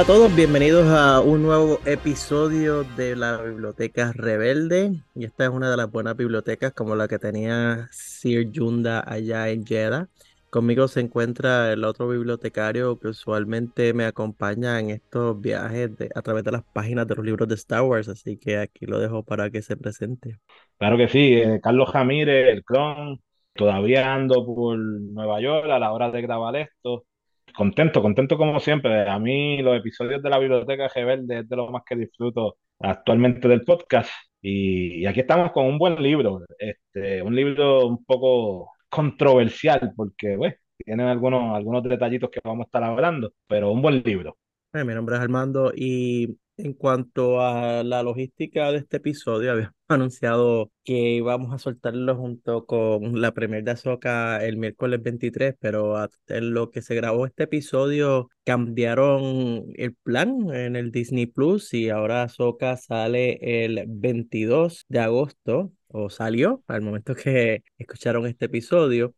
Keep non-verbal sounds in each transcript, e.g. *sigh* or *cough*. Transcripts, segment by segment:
Hola a todos, bienvenidos a un nuevo episodio de la Biblioteca Rebelde. Y esta es una de las buenas bibliotecas como la que tenía Sir Yunda allá en Jeddah. Conmigo se encuentra el otro bibliotecario que usualmente me acompaña en estos viajes a través de las páginas de los libros de Star Wars, así que aquí lo dejo para que se presente. Claro que sí, eh, Carlos Jamírez, el clon, todavía ando por Nueva York a la hora de grabar esto contento, contento como siempre. A mí los episodios de la Biblioteca Rebelde es de lo más que disfruto actualmente del podcast. Y, aquí estamos con un buen libro, este, un libro un poco controversial porque bueno, tiene algunos, algunos detallitos que vamos a estar hablando, pero un buen libro. Eh, mi nombre es Armando y en cuanto a la logística de este episodio, habíamos *laughs* anunciado que íbamos a soltarlo junto con la premier de Azoka el miércoles 23, pero en lo que se grabó este episodio cambiaron el plan en el Disney Plus y ahora Azoka sale el 22 de agosto o salió al momento que escucharon este episodio.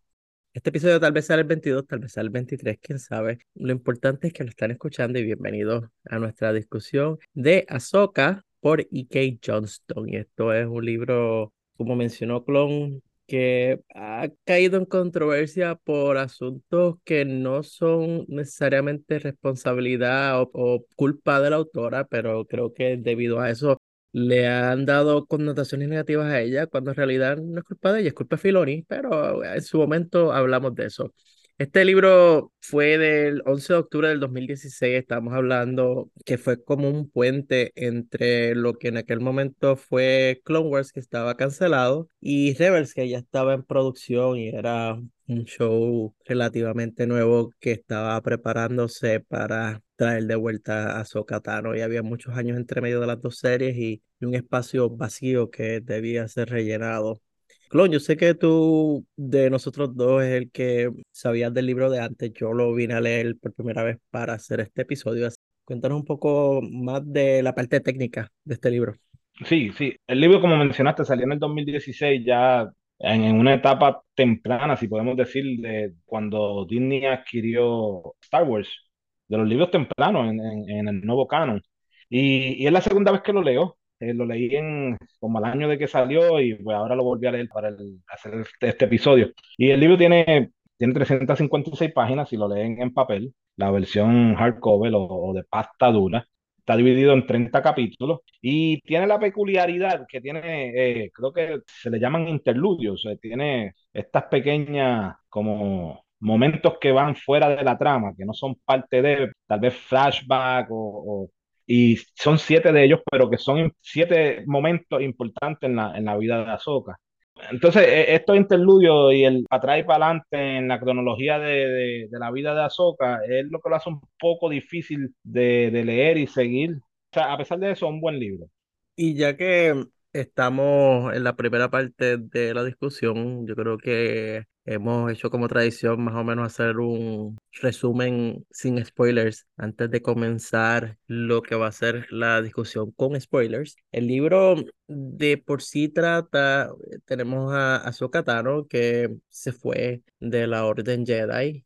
Este episodio tal vez sea el 22, tal vez sea el 23, quién sabe. Lo importante es que lo están escuchando y bienvenidos a nuestra discusión de Ahsoka por E.K. Johnston. Y esto es un libro, como mencionó Clon, que ha caído en controversia por asuntos que no son necesariamente responsabilidad o, o culpa de la autora, pero creo que debido a eso le han dado connotaciones negativas a ella, cuando en realidad no es culpa de ella, es culpa de Filoni, pero en su momento hablamos de eso. Este libro fue del 11 de octubre del 2016, estamos hablando que fue como un puente entre lo que en aquel momento fue Clone Wars, que estaba cancelado, y Rebels, que ya estaba en producción y era un show relativamente nuevo que estaba preparándose para traer de vuelta a Sokatano y había muchos años entre medio de las dos series y, un espacio vacío que debía ser rellenado. Clon, yo sé que tú de nosotros dos es el que sabías del libro de antes, yo lo vine a leer por primera vez para hacer este episodio. Cuéntanos un poco más de la parte técnica de este libro. Sí, sí, el libro como mencionaste salió en el 2016 ya en, en una etapa temprana, si podemos decir, de cuando Disney adquirió Star Wars de los libros tempranos en, en, el nuevo canon. Y, y, es la segunda vez que lo leo. Eh, lo leí en, como al año de que salió y pues ahora lo volví a leer para hacer este, este, episodio. Y el libro tiene, tiene 356 páginas si lo leen en papel, la versión hardcover o, o de pasta dura. Está dividido en 30 capítulos y tiene la peculiaridad que tiene, eh, creo que se le llaman interludios, tiene estas pequeñas como momentos que van fuera de la trama, que no son parte de tal vez flashback o, y son siete de ellos, pero que son siete momentos importantes en la, en la vida de Ahsoka. Entonces, e, estos interludios y el atrás y para adelante en la cronología de, de, la vida de Ahsoka es lo que lo hace un poco difícil de, de leer y seguir. O sea, a pesar de eso, es un buen libro. Y ya que estamos en la primera parte de la discusión, yo creo que Hemos hecho como tradición más o menos hacer un resumen sin spoilers antes de comenzar lo que va a ser la discusión con spoilers. El libro de por sí trata, tenemos a Ahsoka que se fue de la Orden Jedi.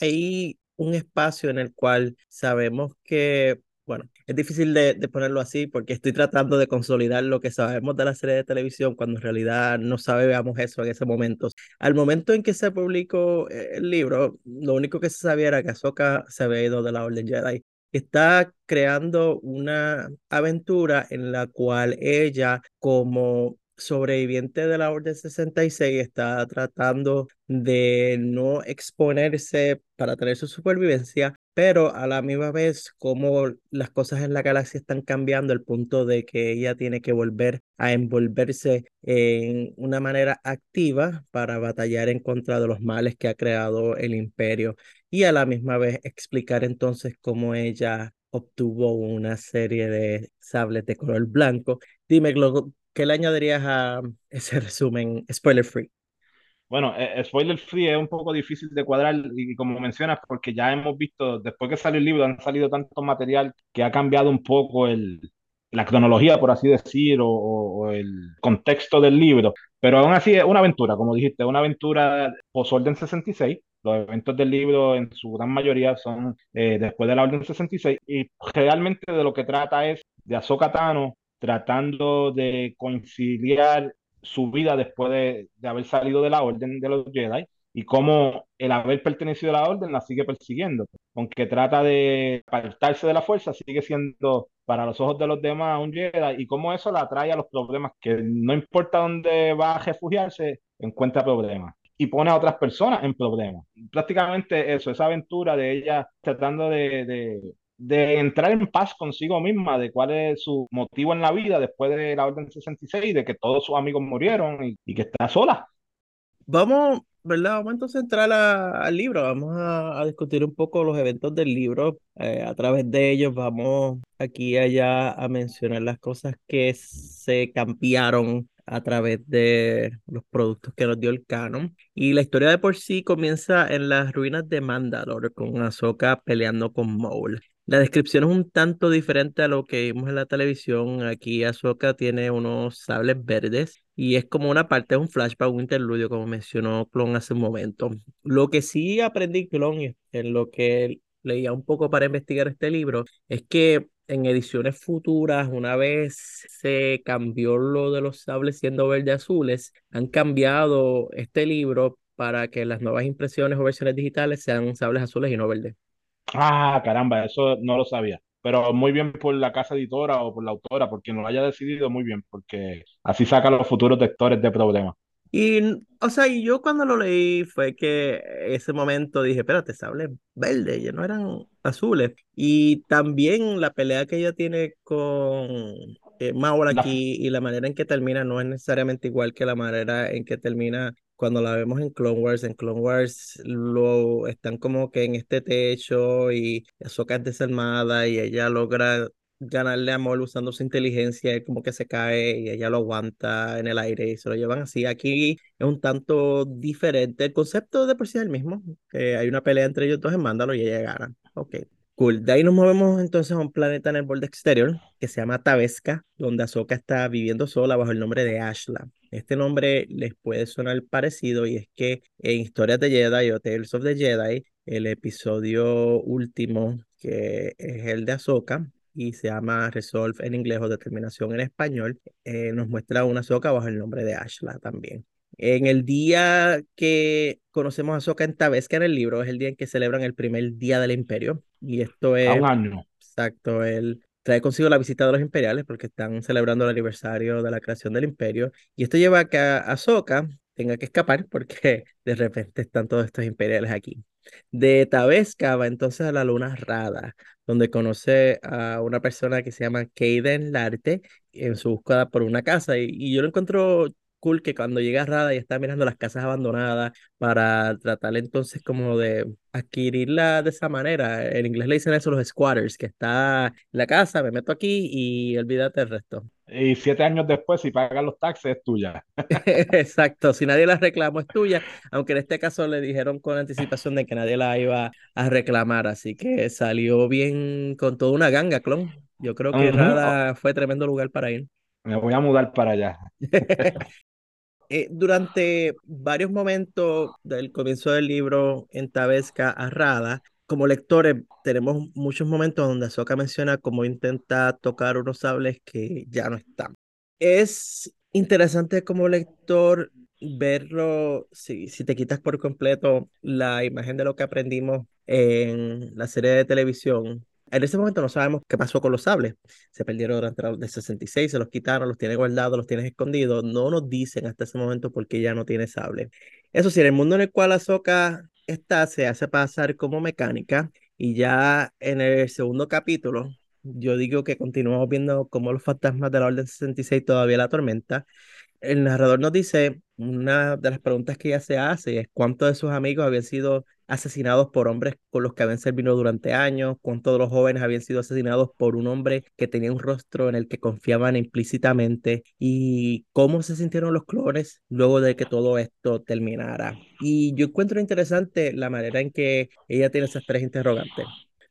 Hay un espacio en el cual sabemos que bueno, es difícil de, ponerlo así porque estoy tratando de consolidar lo que sabemos de la serie de televisión cuando en realidad no sabíamos eso en ese momento. Al momento en que se publicó eh, el libro, lo único que se sabía era que Ahsoka se había ido de la Orden Jedi. Está creando una aventura en la cual ella, como sobreviviente de la Orden 66 está tratando de no exponerse para tener su supervivencia, pero a la misma vez como las cosas en la galaxia están cambiando al punto de que ella tiene que volver a envolverse en una manera activa para batallar en contra de los males que ha creado el imperio y a la misma vez explicar entonces cómo ella obtuvo una serie de sables de color blanco. Dime, ¿qué le añadirías a ese *laughs* resumen spoiler free? Bueno, eh, spoiler free es un poco difícil de cuadrar y, como mencionas, porque ya hemos visto, después que salió el libro, han salido tanto material que ha cambiado un poco la cronología, por así decir, o, el contexto del libro. Pero aún así es una aventura, como dijiste, una aventura post-orden 66, Los eventos del libro en su gran mayoría son eh, después de la Orden 66 y realmente de lo que trata es de Ahsoka tratando de conciliar su vida después de, de haber salido de la Orden de los Jedi y cómo el haber pertenecido a la orden la sigue persiguiendo. Aunque trata de apartarse de la fuerza, sigue siendo para los ojos de los demás un Jedi y cómo eso la atrae a los problemas, que no importa dónde va a refugiarse, encuentra problemas y pone a otras personas en problemas. Prácticamente eso, esa aventura de ella tratando de, de, de entrar en paz consigo misma, de cuál es su motivo en la vida después de la Orden 66, de que todos sus amigos murieron y, y que está sola. Vamos ¿verdad? Vamos entonces a entrar al libro, vamos a, discutir un poco los eventos del libro. Eh, a través de ellos vamos aquí y allá a mencionar las cosas que se cambiaron a través de los productos que nos dio el canon. Y la historia de por sí comienza en las ruinas de Mandalore, con Ahsoka peleando con Maul. La descripción es un tanto diferente a lo que vimos en la televisión. Aquí Ahsoka tiene unos sables verdes y es como una parte de un flashback, un interludio, como mencionó Clon hace un momento. Lo que sí aprendí, Clon, en lo que leía un poco para investigar este libro, es que en ediciones futuras, una vez se cambió lo de los sables siendo verde azules, han cambiado este libro para que las nuevas impresiones o versiones digitales sean sables azules y no verdes. Ah, caramba, eso no lo sabía. Pero muy bien por la casa editora o por la autora, por quien lo haya decidido, muy bien, porque así saca los futuros lectores de problemas. Y, o sea, y yo cuando lo leí fue que ese momento dije, espérate, sable verde, ya no eran azules. Y también la pelea que ella tiene con eh, aquí y la manera en que termina no es necesariamente igual que la manera en que termina cuando la vemos en Clone Wars, en Clone Wars lo están como que en este techo y Ahsoka es desarmada y ella logra ganarle amor usando su inteligencia, y como que se cae y ella lo aguanta en el aire y se lo llevan así. Aquí es un tanto diferente. El concepto de por sí es el mismo, que hay una pelea entre ellos dos en Mándalo y ella gana. Ok. Cool. De ahí nos movemos entonces a un planeta en el borde exterior que se llama Tabesca, donde Ahsoka está viviendo sola bajo el nombre de Ashla. Este nombre les puede sonar parecido y es que en Historias de Jedi o Tales of the Jedi, el episodio último, que es el de Ahsoka, y se llama Resolve en inglés o Determinación en español, eh, nos muestra una Ahsoka bajo el nombre de Ashla también. En el día que conocemos a Ahsoka en Tabesca en el libro, es el día en que celebran el primer día del imperio. Y esto es... A un año. Exacto, él trae consigo la visita de los imperiales porque están celebrando el aniversario de la creación del imperio. Y esto lleva a que Ahsoka tenga que escapar porque *laughs* de repente están todos estos imperiales aquí. De Tabesca va entonces a la Luna Rada, donde conoce a una persona que se llama Kaden Larte en su búsqueda por una casa. Y, y yo lo encuentro cool que cuando llega Rada y está mirando las casas abandonadas para tratar entonces como de adquirirla de esa manera. En inglés le dicen eso los squatters, que está la casa, me meto aquí y olvídate el resto. Y siete años después, si pagan los taxes, es tuya. *laughs* Exacto, si nadie la reclamó, es tuya, aunque en este caso le dijeron con anticipación de que nadie la iba a reclamar, así que salió bien con toda una ganga, clon. Yo creo que Rada fue tremendo lugar para ir. Me voy a mudar para allá. *laughs* Eh, durante varios momentos del comienzo del libro en Tabesca a Rada, como lectores tenemos muchos momentos donde Ahsoka menciona cómo intenta tocar unos sables que ya no están. Es interesante como lector verlo, si, si te quitas por completo la imagen de lo que aprendimos en la serie de televisión en ese momento no sabemos qué pasó con los sables. Se perdieron durante el 66, se los quitaron, los tiene guardados, los tienes escondidos. No nos dicen hasta ese momento por qué ya no tiene sable. Eso sí, en el mundo en el cual Ahsoka está, se hace pasar como mecánica. Y ya en el segundo capítulo, yo digo que continuamos viendo cómo los fantasmas de la Orden 66 todavía la tormenta el narrador nos dice, una de las preguntas que ella se hace es cuántos de sus amigos habían sido asesinados por hombres con los que habían servido durante años, cuántos de los jóvenes habían sido asesinados por un hombre que tenía un rostro en el que confiaban implícitamente y cómo se sintieron los clones luego de que todo esto terminara. Y yo encuentro interesante la manera en que ella tiene esas tres interrogantes,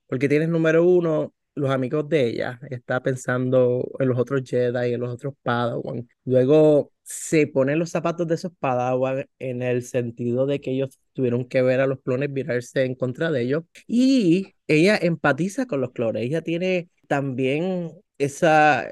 porque tienes número uno, los amigos de ella, está pensando en los otros Jedi, en los otros Padawan. Luego se ponen los zapatos de esos Padawan en el sentido de que ellos tuvieron que ver a los clones virarse en contra de ellos. Y ella empatiza con los clones. Ella tiene también esa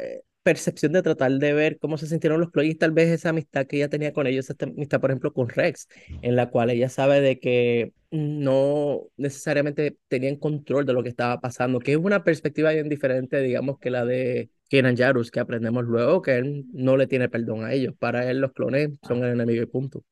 percepción de tratar de ver cómo se sintieron los clones y tal vez esa amistad que ella tenía con ellos, esta amistad, por ejemplo, con Rex, en la cual ella sabe de que no necesariamente tenían control de lo que estaba pasando, que es una perspectiva bien diferente, digamos, que la de Kenan Jarus, que aprendemos luego que él no le tiene perdón a ellos. Para él los clones son el enemigo y punto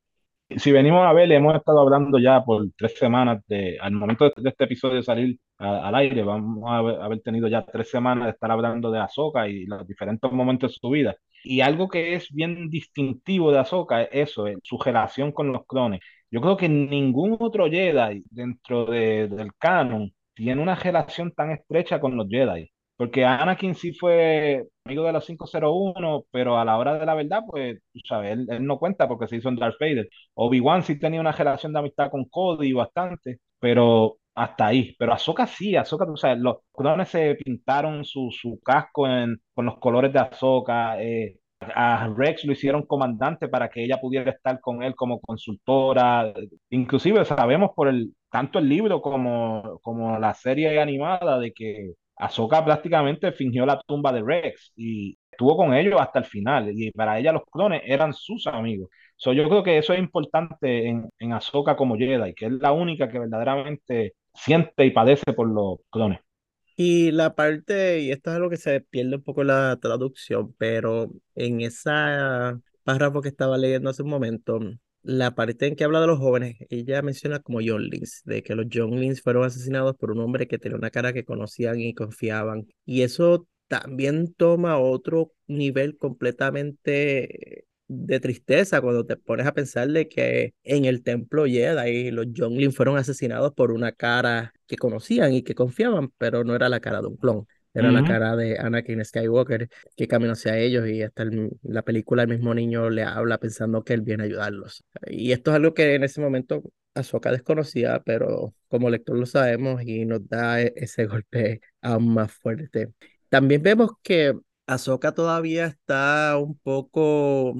si venimos a ver, hemos estado hablando ya por tres semanas, de, al momento de, este episodio de salir al aire, vamos a haber, tenido ya tres semanas de estar hablando de Ahsoka y los diferentes momentos de su vida. Y algo que es bien distintivo de Ahsoka es eso, su relación con los clones. Yo creo que ningún otro Jedi dentro del canon tiene una relación tan estrecha con los Jedi. Porque Anakin sí fue amigo de los 501, pero a la hora de la verdad, pues, sabes, él, él, no cuenta porque se hizo en Darth Vader. Obi-Wan sí tenía una relación de amistad con Cody bastante, pero hasta ahí. Pero Ahsoka sí, Ahsoka, tú sabes, los clones se pintaron su, su casco en, con los colores de Ahsoka. Eh, a Rex lo hicieron comandante para que ella pudiera estar con él como consultora. Inclusive sabemos por el tanto el libro como, como la serie animada de que Ahsoka prácticamente fingió la tumba de Rex y estuvo con ellos hasta el final. Y para ella los clones eran sus amigos. So, yo creo que eso es importante en, en Ahsoka como Jedi, que es la única que verdaderamente siente y padece por los clones. Y la parte, y esto es algo que se pierde un poco la traducción, pero en esa párrafo que estaba leyendo hace un momento, la parte en que habla de los jóvenes, ella menciona como Younglings, de que los Younglings fueron asesinados por un hombre que tenía una cara que conocían y confiaban. Y eso también toma otro nivel completamente de tristeza cuando te pones a pensar de que en el templo Jedi los Younglings fueron asesinados por una cara que conocían y que confiaban, pero no era la cara de un clon. Era la cara de Anakin Skywalker que caminó hacia ellos y hasta la película el mismo niño le habla pensando que él viene a ayudarlos. Y esto es algo que en ese momento Ahsoka desconocía, pero como lector lo sabemos y nos da e-, ese golpe aún más fuerte. También vemos que Ahsoka todavía está un poco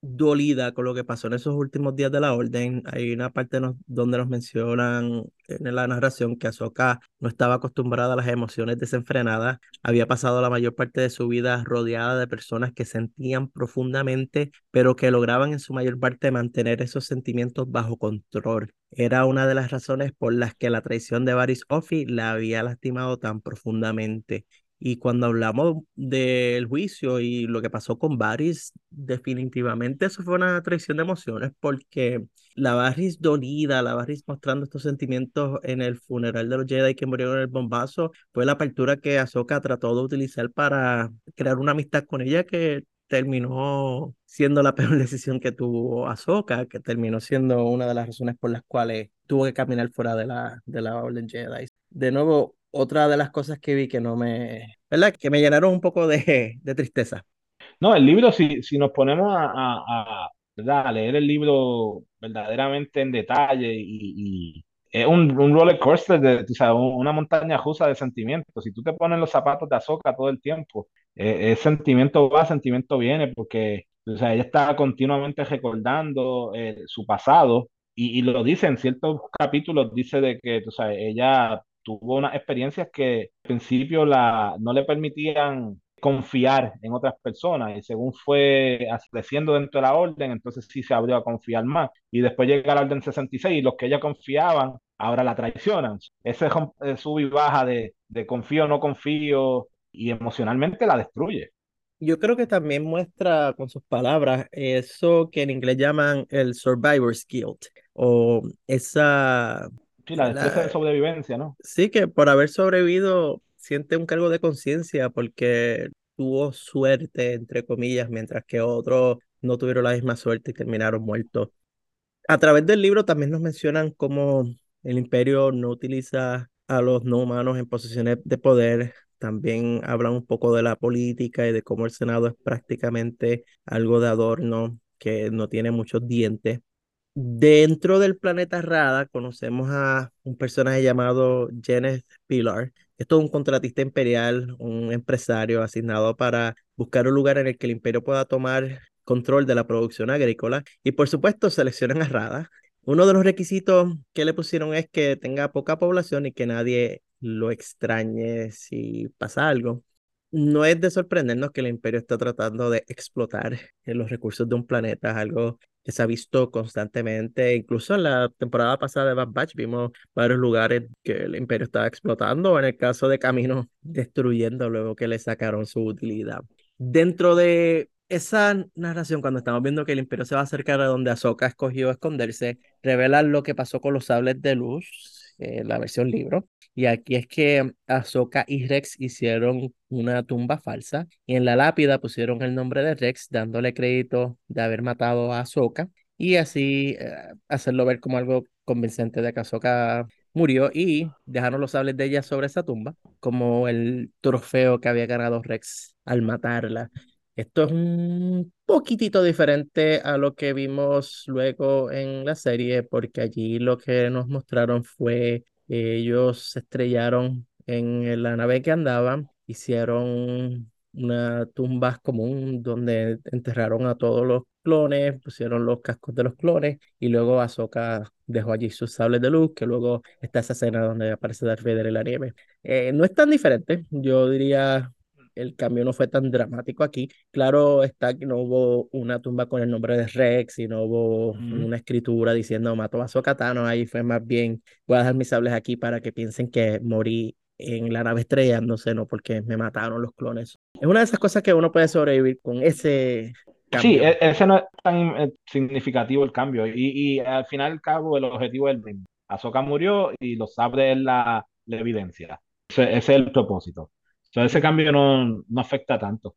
dolida con lo que pasó en esos últimos días de la orden. Hay una parte donde nos mencionan en la narración que Ahsoka no estaba acostumbrada a las emociones desenfrenadas. Había pasado la mayor parte de su vida rodeada de personas que sentían profundamente, pero que lograban en su mayor parte mantener esos sentimientos bajo control. Era una de las razones por las que la traición de Varys Offi la había lastimado tan profundamente. Y cuando hablamos del juicio y lo que pasó con Varys, definitivamente eso fue una traición de emociones porque la Varys dolida, la Varys mostrando estos sentimientos en el funeral de los Jedi que murieron en el bombazo, fue la apertura que Ahsoka trató de utilizar para crear una amistad con ella que terminó siendo la *laughs* peor decisión que tuvo Ahsoka, que terminó siendo una de las razones por las cuales tuvo que caminar fuera de la, de la Orden Jedi. De nuevo, otra de las cosas que vi que no me, ¿verdad? Que me llenaron un poco de, de tristeza. No, el libro, si, si nos ponemos a, a, a, leer el libro verdaderamente en detalle y, es un, un, roller coaster, de, o sea, una montaña rusa de sentimientos. Si tú te pones los zapatos de Azoka todo el tiempo, eh, sentimiento va, sentimiento viene, porque o sea, ella está continuamente recordando eh, su pasado y, y, lo dice en ciertos capítulos, dice de que o sea, ella tuvo unas experiencias que al principio la, no le permitían confiar en otras personas y según fue creciendo dentro de la orden, entonces sí se abrió a confiar más. Y después llega la orden 66 y los que ella confiaban ahora la traicionan. Ese sub y baja de, de confío no confío y emocionalmente la destruye. Yo creo que también muestra con sus palabras eso que en inglés llaman el survivor's guilt o esa Sí, la destreza de sobrevivencia, ¿no? Sí, que por haber sobrevivido siente un cargo de conciencia porque tuvo suerte, entre comillas, mientras que otros no tuvieron la misma suerte y terminaron muertos. A través del libro también nos mencionan cómo el imperio no utiliza a los no humanos en posiciones de poder. También hablan un poco de la política y de cómo el Senado es prácticamente algo de adorno que no tiene muchos dientes. Dentro del planeta Rada conocemos a un personaje llamado Janet Pilar, es todo un contratista imperial, un empresario asignado para buscar un lugar en el que el imperio pueda tomar control de la producción agrícola y por supuesto seleccionan a Rada. Uno de los requisitos que le pusieron es que tenga poca población y que nadie lo extrañe si pasa algo. No es de sorprendernos que el imperio está tratando de explotar *laughs* los recursos de un planeta, algo que se ha visto constantemente, incluso en la temporada pasada de Bad Batch vimos varios lugares que el imperio estaba explotando, en el caso de Camino *laughs* destruyendo luego que le sacaron su utilidad. Dentro de esa narración, cuando estamos viendo que el imperio se va a acercar a donde Ahsoka escogió esconderse, revela lo que pasó con los sables de luz, eh, la versión libro, y aquí es que Ahsoka y Rex hicieron una tumba falsa y en la lápida pusieron el nombre de Rex dándole crédito de haber matado a Ahsoka y así eh, hacerlo ver como algo convincente de que Ahsoka murió y dejaron los sables de ella sobre esa tumba como el trofeo que había ganado Rex al matarla. Esto es un poquitito diferente a lo que vimos luego en la serie, porque allí lo que nos mostraron fue ellos se estrellaron en la nave que andaban, hicieron una tumba común donde enterraron a todos los clones, pusieron los cascos de los clones y luego Ahsoka dejó allí sus sables de luz, que luego está esa escena donde aparece Darth Vader en la nieve. Eh, no es tan diferente, yo diría el cambio no fue tan dramático aquí. Claro está que no hubo una tumba con el nombre de Rex y no hubo una escritura diciendo mató a Sokatano. Ahí fue más bien, voy a dejar mis sables aquí para que piensen que morí en la nave estrella, no sé, no porque me mataron los clones. Es una de esas cosas que uno puede sobrevivir con ese cambio. Sí, e, ese no es tan eh, significativo el cambio. Y, y al final al cabo el objetivo es el mismo. Ahsoka murió y los sables es la, evidencia. ese es el propósito ese cambio no, no afecta tanto.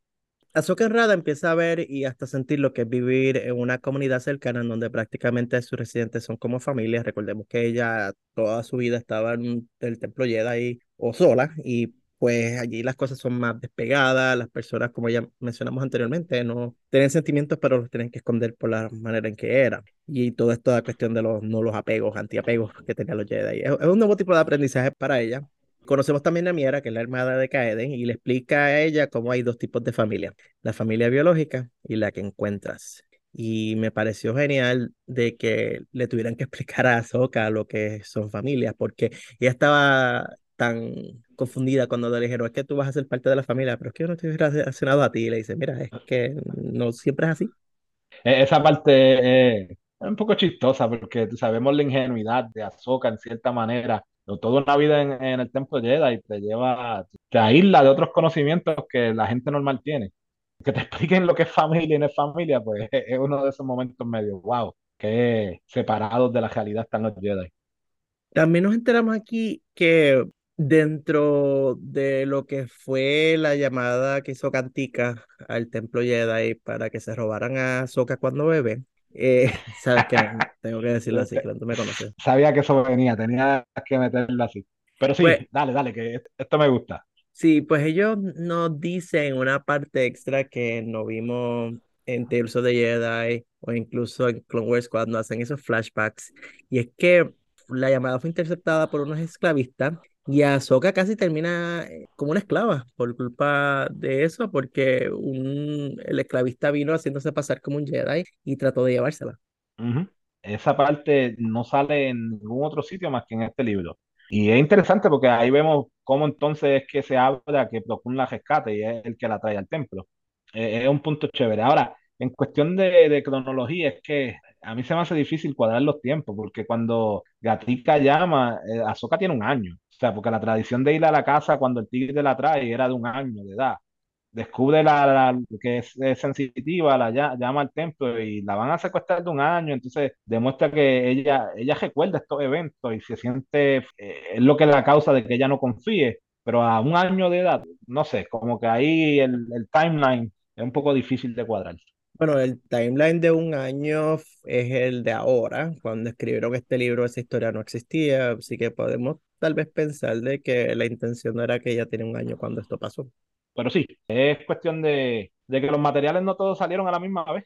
Azoka Rada empieza a ver y hasta sentir lo que es vivir en una comunidad cercana en donde prácticamente sus residentes son como familias. Recordemos que ella toda su vida estaba en el templo Jedi o sola y pues allí las cosas son más despegadas, las personas, como ya mencionamos anteriormente, no tienen sentimientos, pero los tienen que esconder por la manera en que era. Y todo esto es cuestión de los, no los apegos, antiapegos que tenían los Jedi. es un nuevo tipo de aprendizaje para ella, Conocemos también a Miera, que es la hermana de Kaeden, y le explica a ella cómo hay dos tipos de familia, la familia biológica y la que encuentras. Y me pareció genial de que le tuvieran que *laughs* explicar a Ahsoka lo que son familias, porque ella estaba tan confundida cuando le dijeron, es que tú vas a ser parte de la familia, pero es que yo no estoy relacionado a ti. Y le dice, mira, es que no siempre es así. E-, esa parte es un poco chistosa porque sabemos la ingenuidad de Ahsoka en cierta manera toda una vida en, el templo Jedi te lleva, te aísla de otros conocimientos que la gente normal tiene. Que te *laughs* expliquen lo que es familia y no es familia, pues *laughs* es uno de esos momentos medio, wow, que separados de la realidad están los Jedi. También nos enteramos aquí que dentro de lo que fue la llamada que hizo Cantica al templo Jedi para que se robaran a Soka cuando bebe, eh, *laughs* *laughs* sabes que tengo que decirlo así, que tú me conoces. Sabía que eso venía, tenía que meterlo así. Pero sí, pues dale, dale, que esto me gusta. Sí, pues ellos nos dicen una parte extra que no vimos en Tales of the Jedi o incluso en Clone Wars cuando hacen esos flashbacks. Y es que la llamada fue interceptada por unos esclavistas y Ahsoka casi termina eh, como una esclava por culpa de eso, porque un, el esclavista vino haciéndose pasar como un Jedi y trató de llevársela. Esa parte no sale en ningún otro sitio más que en este libro. Y es interesante porque ahí vemos cómo entonces es que se habla que Plo la rescate y es el que la trae al templo. es un punto chévere. Ahora, en cuestión de, de cronología, es que a mí se me hace difícil cuadrar los tiempos, porque cuando Gatica llama, eh, Azoka tiene un año. O sea, porque la tradición de ir a la casa cuando el tigre la trae era de un año de edad. Descubre la, que es, sensitiva, la llama al templo y la van a secuestrar de un año. Entonces demuestra que ella, ella recuerda estos eventos y se siente, eh, es lo que es la causa de que ella no confíe. Pero a un año de edad, no sé, como que ahí el, el timeline es un poco difícil de cuadrar. Bueno, el timeline de un año es el de ahora. Cuando escribieron este libro, esa historia no existía, así que podemos tal vez pensar de que la intención no era que ella tiene un año cuando esto pasó. Pero sí, es cuestión de, de que los materiales no todos salieron a la misma vez.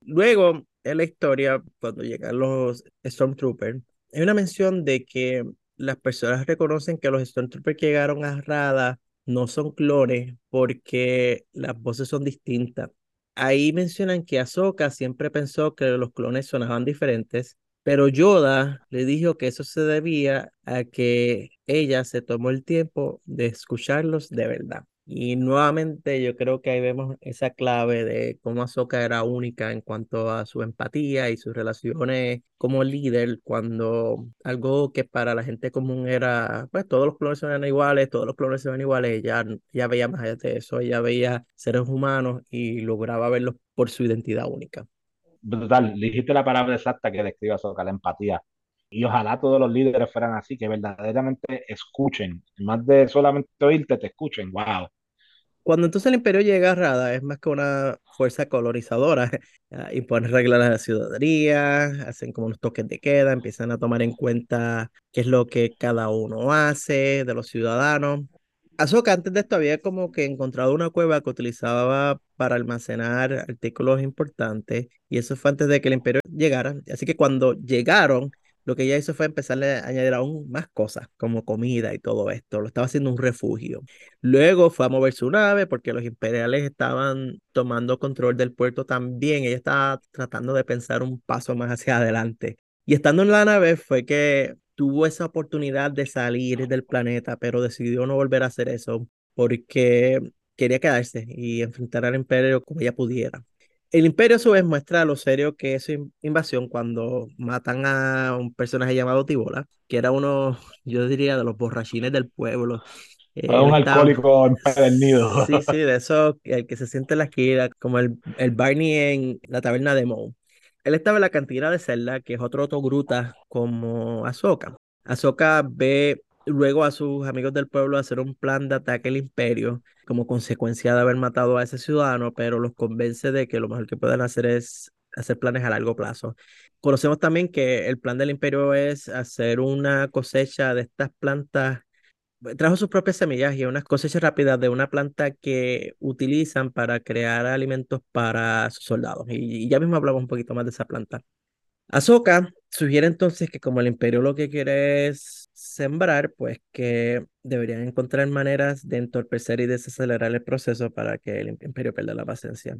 Luego, en la historia, cuando llegan los Stormtroopers, hay una mención de que las personas reconocen que los Stormtroopers que llegaron a Rada no son clones porque las voces son distintas. Ahí mencionan que Ahsoka siempre pensó que los clones sonaban diferentes, pero Yoda le dijo que eso se debía a que ella se tomó el tiempo de escucharlos de verdad. Y nuevamente yo creo que ahí vemos esa clave de cómo Ahsoka era única en cuanto a su empatía y sus relaciones como líder, cuando algo que para la gente común era, pues todos los clones eran iguales, todos los clones ven iguales, ya, ya veía más allá de eso, ya veía seres humanos y lograba verlos por su identidad única. Brutal, dijiste la palabra exacta que describe Ahsoka, la empatía. Y ojalá todos los líderes fueran así, que verdaderamente escuchen, más de solamente oírte, te escuchen, wow. Cuando entonces el imperio llega a Rada, es más que una fuerza colonizadora, *laughs* impone reglas a la ciudadanía, hacen como unos toques de queda, empiezan a tomar en cuenta qué es lo que cada uno hace de los ciudadanos. Ahsoka antes de esto había como que encontrado una cueva que utilizaba para almacenar artículos importantes y eso fue antes de que el imperio llegara. Así que cuando llegaron, lo que ella hizo fue empezarle a añadir aún más cosas, como comida y todo esto. Lo estaba haciendo un refugio. Luego fue a mover su nave porque los imperiales estaban tomando control del puerto también. Ella estaba tratando de pensar un paso más hacia adelante. Y estando en la nave fue que tuvo esa oportunidad de salir del planeta, pero decidió no volver a hacer eso porque quería quedarse y enfrentar al imperio como ella pudiera. El imperio a su vez muestra lo serio que es su invasión cuando matan a un personaje llamado Tibola, que era uno, *laughs* yo diría, de los borrachines del pueblo. un alcohólico empedernido. *laughs* Sí, sí, de eso, el que se siente en la esquina, como el, el Barney en la taberna de Moe. Él estaba en la cantina de Zelda, que es otro Gruta como Ahsoka. Ahsoka ve luego a sus amigos del pueblo hacer un plan de ataque al imperio como consecuencia de haber matado a ese ciudadano, pero los convence de que lo mejor que pueden hacer es hacer planes a largo plazo. Conocemos también que el plan del imperio es hacer una cosecha de estas plantas, trajo sus propias semillas y unas cosechas rápidas de una planta que utilizan para crear alimentos para sus soldados. Y, y ya mismo hablamos un poquito más de esa planta. Ahsoka sugiere entonces que como el imperio lo que quiere es sembrar, pues que deberían encontrar maneras de entorpecer y desacelerar el proceso para que el imperio pierda la paciencia.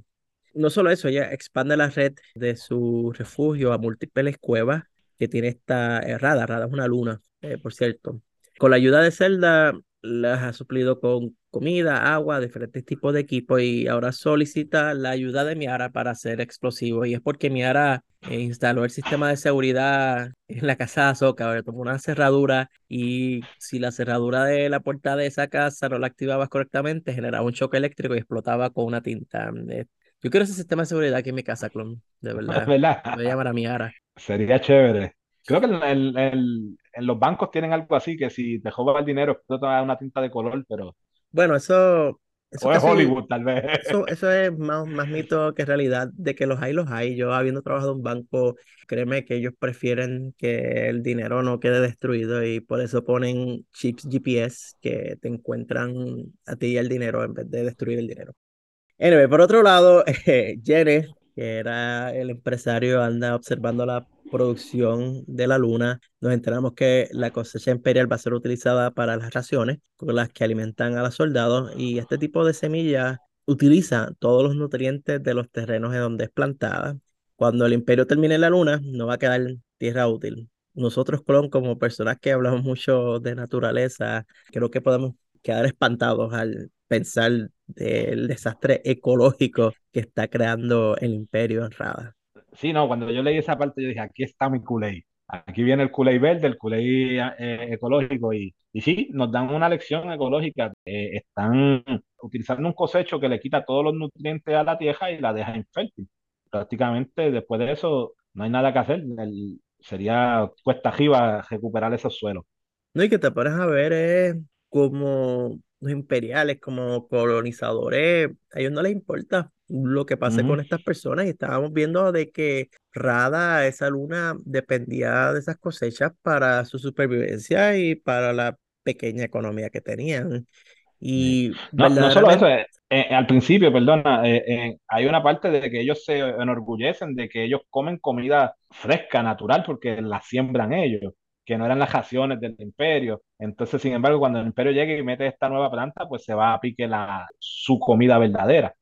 No solo eso, ella expande la red de su refugio a múltiples cuevas que tiene esta errada. Rada es una luna, eh, por cierto. Con la ayuda de Zelda, las ha suplido con comida, agua, diferentes tipos de equipo y ahora solicita la ayuda de Miara para hacer explosivos y es porque Miara eh, instaló el sistema de seguridad en la casa de Azoka, tomó una cerradura y si la cerradura de la puerta de esa casa no la activabas correctamente generaba un choque eléctrico y explotaba con una tinta. Eh, yo quiero ese sistema de seguridad aquí en mi casa, clon, de verdad. ¿verdad? Voy a llamar a Miara. Sería chévere. Creo que en, en, los bancos tienen algo así, que si te jodas el dinero, te dar una tinta de color, pero... Bueno, eso... eso o es Hollywood, tal vez. Eso, *laughs* eso es más, más mito que realidad, de que los hay, los hay. Yo habiendo trabajado en un banco, créeme que ellos prefieren que el dinero no quede destruido y por eso ponen chips GPS que te encuentran a ti y el dinero en vez de destruir el dinero. Anyway, por otro lado, *laughs* eh, que era el empresario, anda observando la producción de la luna, nos enteramos que la cosecha imperial va a ser utilizada para las raciones con las que alimentan a los soldados y este tipo de semilla utiliza todos los nutrientes de los terrenos en donde es plantada. Cuando el imperio termine la luna, no va a quedar tierra útil. Nosotros, como personas que hablamos mucho de naturaleza, creo que podemos quedar espantados al pensar del desastre ecológico que está creando el imperio en Rada sí, no, cuando yo leí esa parte, yo dije, aquí está mi culé. Aquí viene el culé verde, el culé eh, ecológico. Y, y sí, nos dan una lección ecológica. Eh, están utilizando un cosecho que le quita todos los nutrientes a la tierra y la deja infértil. Prácticamente después de eso no hay nada que hacer. sería cuesta arriba recuperar esos suelos. No, y que te pones a ver es como los imperiales, como colonizadores, a ellos no les importa lo que pase con estas personas y estábamos viendo de que Rada, esa luna, dependía de esas cosechas para su supervivencia y para la pequeña economía que tenían. Y no, no solo eso, eh, eh, al principio, perdona, eh, hay una parte de que ellos se enorgullecen de que ellos comen comida fresca, natural, porque la siembran ellos que no eran las raciones del imperio. Entonces, sin embargo, cuando el imperio llegue y mete esta nueva planta, pues se va a pique la, su comida verdadera.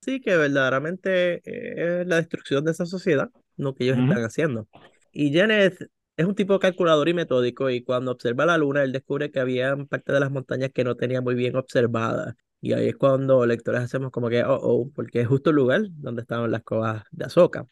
Sí, que verdaderamente es la destrucción de esa sociedad, lo que ellos están haciendo. Y Janet es un tipo calculador y metódico y cuando observa la luna, él descubre que había parte de las montañas que no tenía muy bien observadas. Y ahí es cuando lectores hacemos como que, oh, oh, porque es justo el lugar donde estaban las covas de Azoka.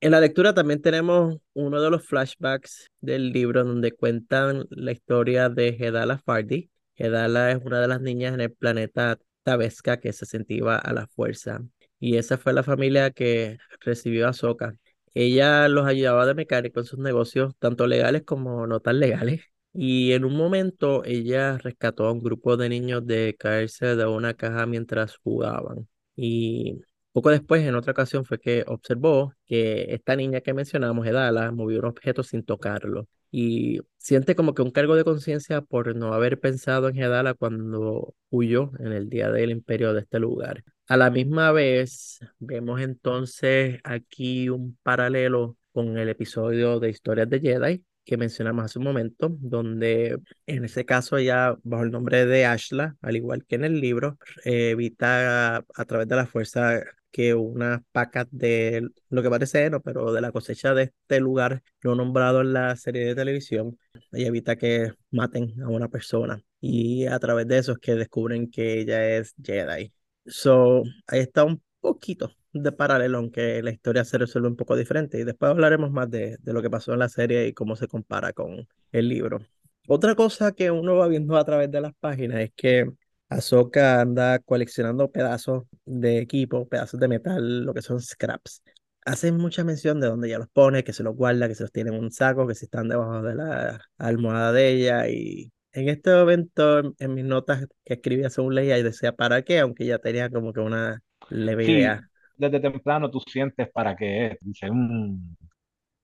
En la lectura también tenemos uno de los flashbacks del libro donde cuentan la historia de Hedala Fardi. Hedala es una de las niñas en el planeta Tabesca que se sentía a la fuerza. Y esa fue la familia que recibió a Ahsoka. Ella los ayudaba de mecánico en sus negocios, tanto legales como no tan legales. Y en un momento ella rescató a un grupo de niños de caerse de una caja mientras jugaban. Y poco después, en otra ocasión, fue que observó que esta niña que mencionamos, Edala, movió un objeto sin tocarlo y siente como que un cargo de conciencia por no haber pensado en Hedala cuando huyó en el día del imperio de este lugar. A la misma vez, vemos entonces aquí un paralelo con el episodio de Historias de Jedi que mencionamos hace un momento, donde en ese caso ella, bajo el nombre de Ashla, al igual que en el libro, evita a través de la fuerza que unas pacas de lo que parece no pero de la cosecha de este lugar, no nombrado en la serie de televisión, ella evita que maten a una persona. Y a través de eso es que descubren que ella es Jedi. So, ahí está un poquito de paralelo, aunque la historia se resuelve un poco diferente. Y después hablaremos más de, de lo que pasó en la serie y cómo se compara con el libro. Otra cosa que uno va viendo a través de las páginas es que Ahsoka anda coleccionando pedazos de equipo, pedazos de metal, lo que son scraps. Hace mucha mención de dónde ella los pone, que se los guarda, que se los tiene en un saco, que si están debajo de la almohada de ella. Y en este momento, en, mis notas que escribí hace un ley, y decía para qué, aunque ya tenía como que una leve idea. Desde temprano tú sientes para qué Dice, mm".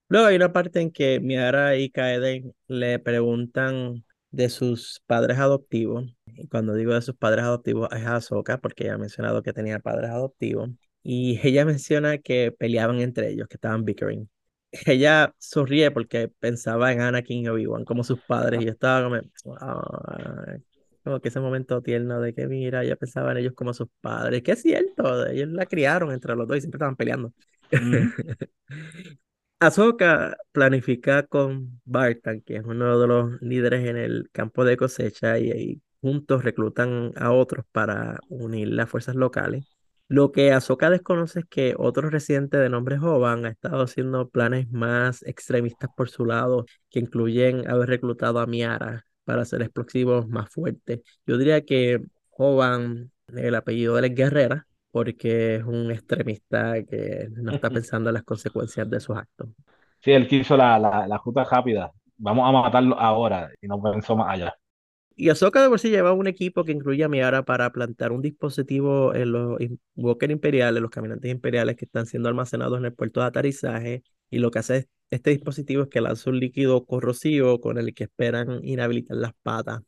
Luego hay una parte en que Miara y Kaeden le preguntan de sus padres adoptivos. Y cuando digo de sus padres adoptivos es Ahsoka, porque ella ha mencionado que tenía padres adoptivos. Y *laughs* ella menciona que peleaban entre ellos, que estaban bickering. *laughs* Ella sonríe porque pensaba en Anakin y Obi-Wan como sus padres. Y yo estaba como, como que ese momento tierno de que mira, ella pensaba en ellos como sus padres. Que es cierto, ellos la criaron entre los dos y siempre estaban peleando. *laughs* Ahsoka planifica con Bartan, que es uno de los líderes en el campo de cosecha, y, juntos reclutan a otros para unir las fuerzas locales. Lo que Ahsoka desconoce es que otro residente de nombre Jovan ha estado haciendo planes más extremistas por su lado, que incluyen haber reclutado a Miara para hacer explosivos más fuertes. Yo diría que Jovan, el apellido de la guerrera, porque es un extremista que no está *laughs* pensando en las consecuencias de sus actos. Sí, él quiso la, la, la ruta rápida. Vamos a matarlo ahora y no pensó más allá. Y Ahsoka de por sí lleva un equipo que incluye a Miara para plantar un dispositivo en los Walker imperiales, los caminantes imperiales que están siendo almacenados en el puerto de aterrizaje. Y lo que hace este dispositivo es que lanza un líquido corrosivo con el que esperan inhabilitar las patas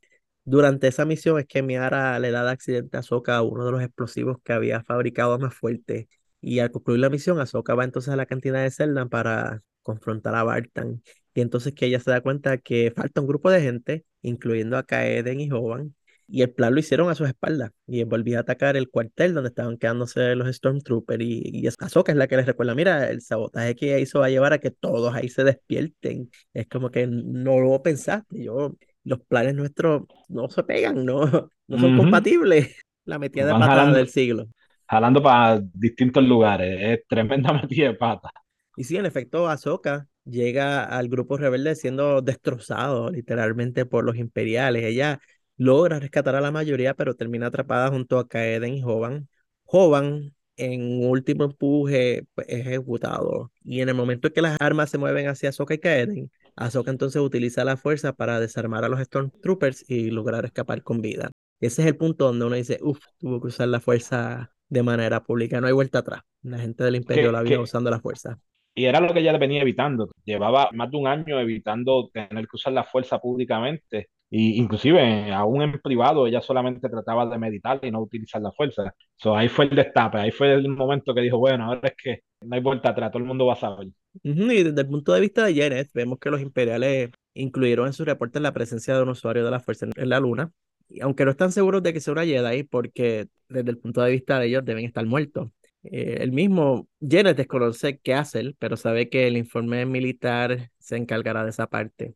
durante esa misión es que Miara le da de accidente a Ahsoka uno de los explosivos que había fabricado más fuerte. Y al concluir la misión, Ahsoka va entonces a la cantina de Zelda para confrontar a Bartan. Y entonces que ella se da cuenta que falta un grupo de gente, incluyendo a Kaeden y Hovan, y el plan lo hicieron a sus espaldas. Y volvió a atacar el cuartel donde estaban quedándose los Stormtroopers. Y, y Ahsoka es la que les recuerda: mira, el sabotaje que hizo va a llevar a que todos ahí se despierten. Es como que no lo pensaste. Yo los planes nuestros no se pegan, no, *laughs* no son compatibles. La metida de pata del siglo. Jalando para distintos lugares, es tremenda *laughs* metida de pata. Y sí, en efecto, Ahsoka llega al grupo rebelde siendo destrozado literalmente por los imperiales. Ella logra rescatar a la mayoría, pero termina atrapada junto a Kaeden y Jovan. Jovan, en último empuje, pues, es ejecutado. Y en el momento en que las armas se mueven hacia Ahsoka y Kaeden, Ahsoka entonces utiliza la fuerza para desarmar a los Stormtroopers y lograr escapar con vida. Ese es el punto donde uno dice, uff, tuvo que usar la fuerza de manera pública, no hay vuelta atrás. La gente del imperio la vio usando la fuerza. Y era lo que ella venía evitando. Llevaba más de un año evitando tener que usar la fuerza públicamente. Y inclusive, aún en privado, ella solamente trataba de meditar y no utilizar la fuerza. So, ahí fue el destape, ahí fue el momento que dijo, bueno, ahora es que no hay vuelta atrás, todo el mundo va a saber. Y desde el punto de vista de Janet, vemos que los imperiales incluyeron en su reporte la presencia de un usuario de la fuerza en la luna, y aunque no están seguros de que sea una Jedi, porque desde el punto de vista de ellos deben estar muertos. Eh, el mismo Janet desconoce qué hacer, pero sabe que el informe militar se encargará de esa parte.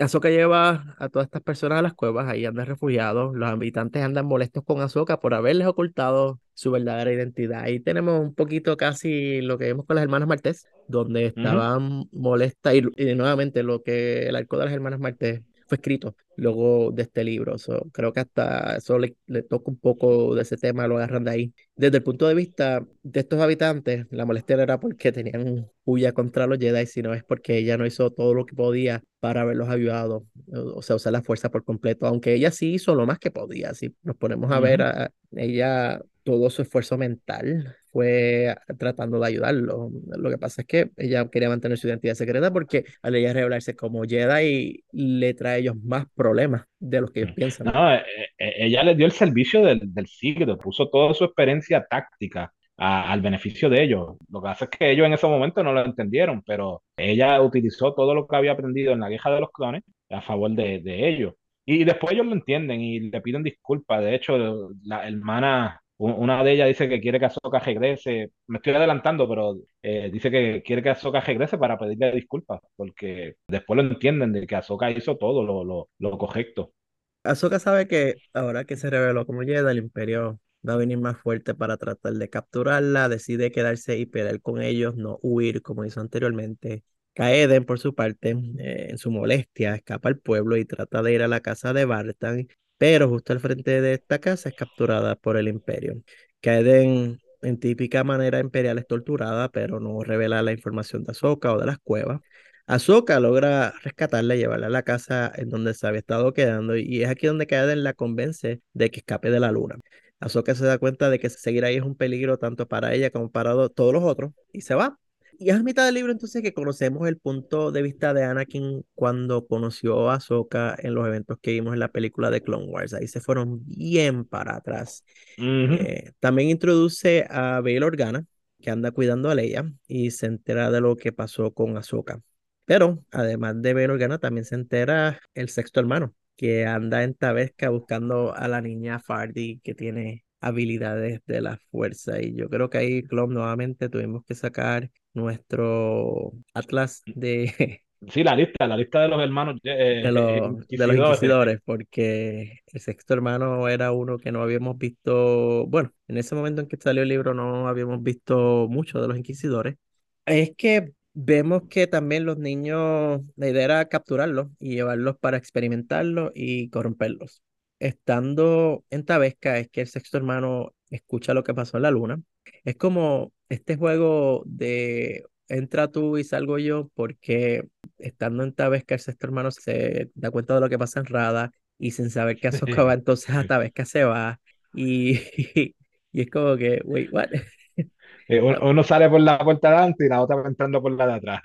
Ahsoka lleva a todas estas personas a las cuevas, ahí andan refugiados, los habitantes andan molestos con Ahsoka por haberles ocultado su verdadera identidad. Ahí tenemos un poquito casi lo que vimos con las hermanas Martés, donde estaban molestas, y, y, nuevamente lo que el arco de las hermanas Martés fue escrito luego de este libro. creo que hasta eso le, toca un poco de ese tema, lo agarran de ahí. Desde el punto de vista de estos habitantes, la molestia no era porque tenían huya contra los Jedi, sino es porque ella no hizo todo lo que podía para haberlos ayudado, o sea, usar la fuerza por completo, aunque ella sí hizo lo más que podía. Si nos ponemos a ver, a, ella todo su esfuerzo mental fue tratando de ayudarlo. Lo que pasa es que ella quería mantener su identidad secreta porque al ella revelarse como Jedi le trae a ellos más problemas de los que ellos piensan. No, eh, eh, ella le dio el servicio del, del siglo, puso toda su experiencia táctica al beneficio de ellos. Lo que pasa es que ellos en ese momento no lo entendieron, pero ella utilizó todo lo que había aprendido en la guerra de los clones a favor de, de ellos. Y después ellos lo entienden y le piden disculpas. De hecho, la hermana una de ellas dice que quiere que Azoka regrese. Me estoy adelantando, pero eh, dice que quiere que Azoka regrese para pedirle disculpas, porque después lo entienden de que Azoka hizo todo lo, lo, lo correcto. Azoka sabe que ahora que se reveló como Jedi, el Imperio va a venir más fuerte para tratar de capturarla. Decide quedarse y pelear con ellos, no huir como hizo anteriormente. Kaeden, por su parte, eh, en su molestia, escapa al pueblo y trata de ir a la casa de Bartan pero justo al frente de esta casa es capturada por el imperio. Kaeden en típica manera imperial es torturada, pero no revela la información de Ahsoka o de las cuevas. Ahsoka logra rescatarla y llevarla a la casa en donde se había estado quedando y es aquí donde Kaeden la convence de que escape de la luna. Ahsoka se da cuenta de que seguir ahí es un peligro tanto para ella como para todos los otros y se va y es a mitad del libro entonces que conocemos el punto de vista de Anakin cuando conoció a Ahsoka en los eventos que vimos en la película de Clone Wars. Ahí se fueron bien para atrás. Eh, también introduce a Bail Organa, que anda cuidando a Leia y se entera de lo que pasó con Ahsoka. Pero además de Bail Organa, también se entera el sexto hermano, que anda en Tabesca buscando a la niña Fardy, que tiene habilidades de la fuerza. Y yo creo que ahí, Club, nuevamente tuvimos que sacar nuestro atlas de... *laughs* Sí, la lista, la lista de los hermanos eh, de, los, de los inquisidores, porque el sexto hermano era uno que no habíamos visto, bueno, en ese momento en que salió el libro no habíamos visto mucho de los inquisidores. Es que vemos que también los niños, la idea era capturarlos y llevarlos para experimentarlos y corromperlos estando en Tabesca es que el sexto hermano escucha lo que pasó en la luna. Es como este juego de entra tú y salgo yo, porque estando en Tabesca el sexto hermano se da cuenta de lo que pasa en Rada y sin saber que *laughs* Azoka va, entonces a Tabesca se va y, *laughs* y es como que, wait, what? *laughs* Eh, uno, sale por la puerta de adelante y la otra va entrando por la de atrás.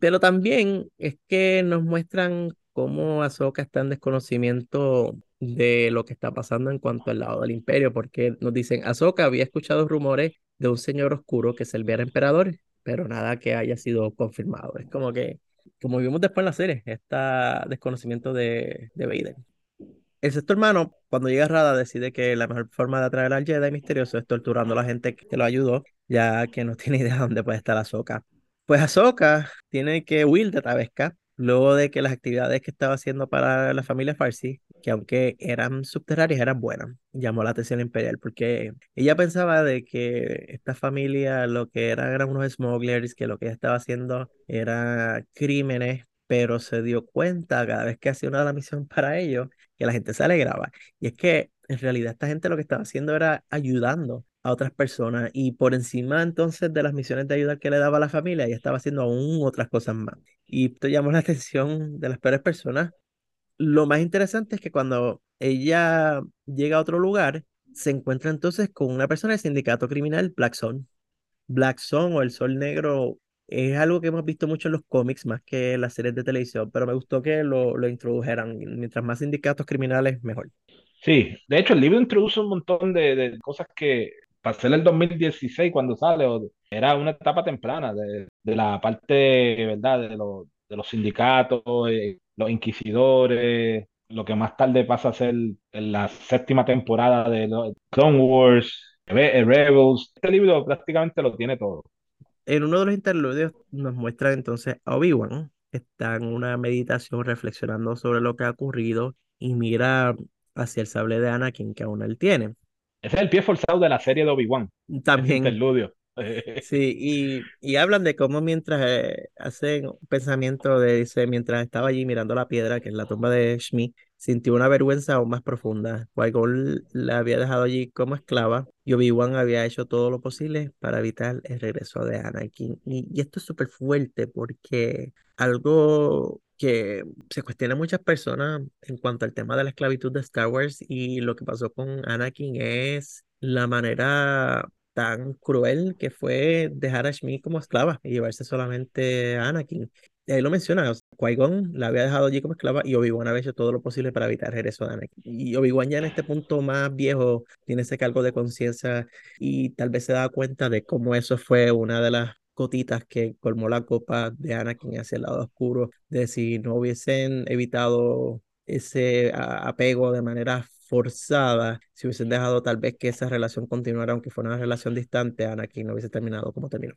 Pero también es que nos muestran cómo Ahsoka está en desconocimiento de lo que está pasando en cuanto al lado del imperio, porque nos dicen, Ahsoka había escuchado rumores de un señor oscuro que servía al emperador, pero nada que haya sido confirmado. Es como que, como vimos después en la serie, está desconocimiento de, de Vader. El sexto hermano, cuando llega a Rada, decide que la mejor forma de atraer al Jedi misterioso es torturando a la gente que lo ayudó, ya que no *laughs* tiene idea de dónde puede estar Ahsoka. Pues Ahsoka tiene que huir de Tabesca luego de que las actividades que estaba haciendo para la familia Farsi, que aunque eran subterráneas, eran buenas, llamó la atención imperial, porque ella pensaba de que esta familia lo que eran eran unos smugglers, que lo que ella estaba haciendo era crímenes, pero se dio cuenta cada vez que hacía una misión *laughs* para ellos, que la gente se alegraba. Y es que en realidad esta gente lo que estaba haciendo era ayudando a otras personas y por encima entonces de las misiones de ayuda que le daba a la familia, ella estaba haciendo aún otras cosas más. Y esto llamó la atención de las peores personas. Lo más interesante es que cuando ella llega a otro lugar, se encuentra entonces con una persona del sindicato criminal Black Sun. Black Sun o el Sol Negro es algo que hemos visto mucho en los cómics más que en las series de televisión, pero me gustó que lo, lo introdujeran. Mientras más sindicatos criminales, mejor. Sí, de hecho el libro introduce un montón de, de cosas que para ser el 2016 cuando sale, era una etapa temprana de, la parte, ¿verdad?, de, los de los sindicatos, eh, los inquisidores, lo que más tarde pasa a ser en la séptima temporada de Clone Wars, Rebels. Este libro prácticamente lo tiene todo. En uno de los interludios nos muestra entonces a Obi-Wan. Está en una meditación reflexionando sobre lo que ha ocurrido y mira hacia el sable de Anakin que aún él tiene. Ese es el pie forzado de la serie de Obi-Wan. También. Interludio. *laughs* Sí, y, y hablan de cómo mientras eh, hacen un pensamiento de, dice, mientras estaba allí mirando la piedra, que es la tumba de Shmi, sintió una vergüenza aún más profunda. Qui-Gon la había dejado allí como esclava y Obi-Wan había hecho todo lo posible para evitar el regreso de Anakin. Y, y esto es súper fuerte porque algo que se cuestiona muchas personas en cuanto al tema de la esclavitud de Star Wars y lo que pasó con Anakin es la manera tan cruel que fue dejar a Shmi como esclava y llevarse solamente a Anakin. Y ahí lo menciona, Qui-Gon la había dejado allí como esclava y Obi-Wan había hecho todo lo posible para evitar el regreso de Anakin. Y Obi-Wan ya en este punto más viejo tiene ese cargo de conciencia y tal vez se da cuenta de cómo eso fue una de las gotitas que colmó la copa de Anakin hacia el lado oscuro, de si no hubiesen evitado ese apego de manera forzada, si hubiesen dejado tal vez que esa relación continuara, aunque fuera una relación distante, Anakin no hubiese terminado como terminó.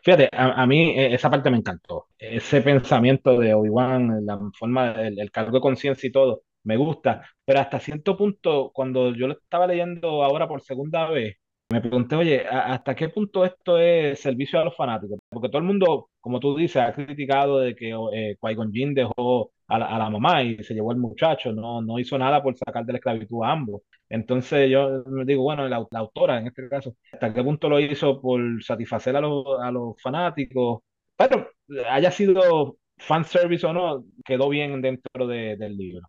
Fíjate, a, mí e, esa parte me encantó. Ese pensamiento de Obi-Wan, la forma, el, el cargo de conciencia y todo, me gusta. Pero hasta cierto punto, cuando yo lo estaba leyendo ahora por segunda vez, me pregunté, oye, ¿hasta qué punto esto es servicio a los fanáticos? Porque todo el mundo, como tú dices, ha criticado de que eh, Qui-Gon dejó a la, mamá y se llevó el muchacho, no, no hizo nada por sacar de la esclavitud a ambos. Entonces yo me digo, bueno, la, autora en este caso, ¿hasta qué punto lo hizo por satisfacer a los, a los fanáticos? Pero haya sido fanservice o no, quedó bien dentro del libro.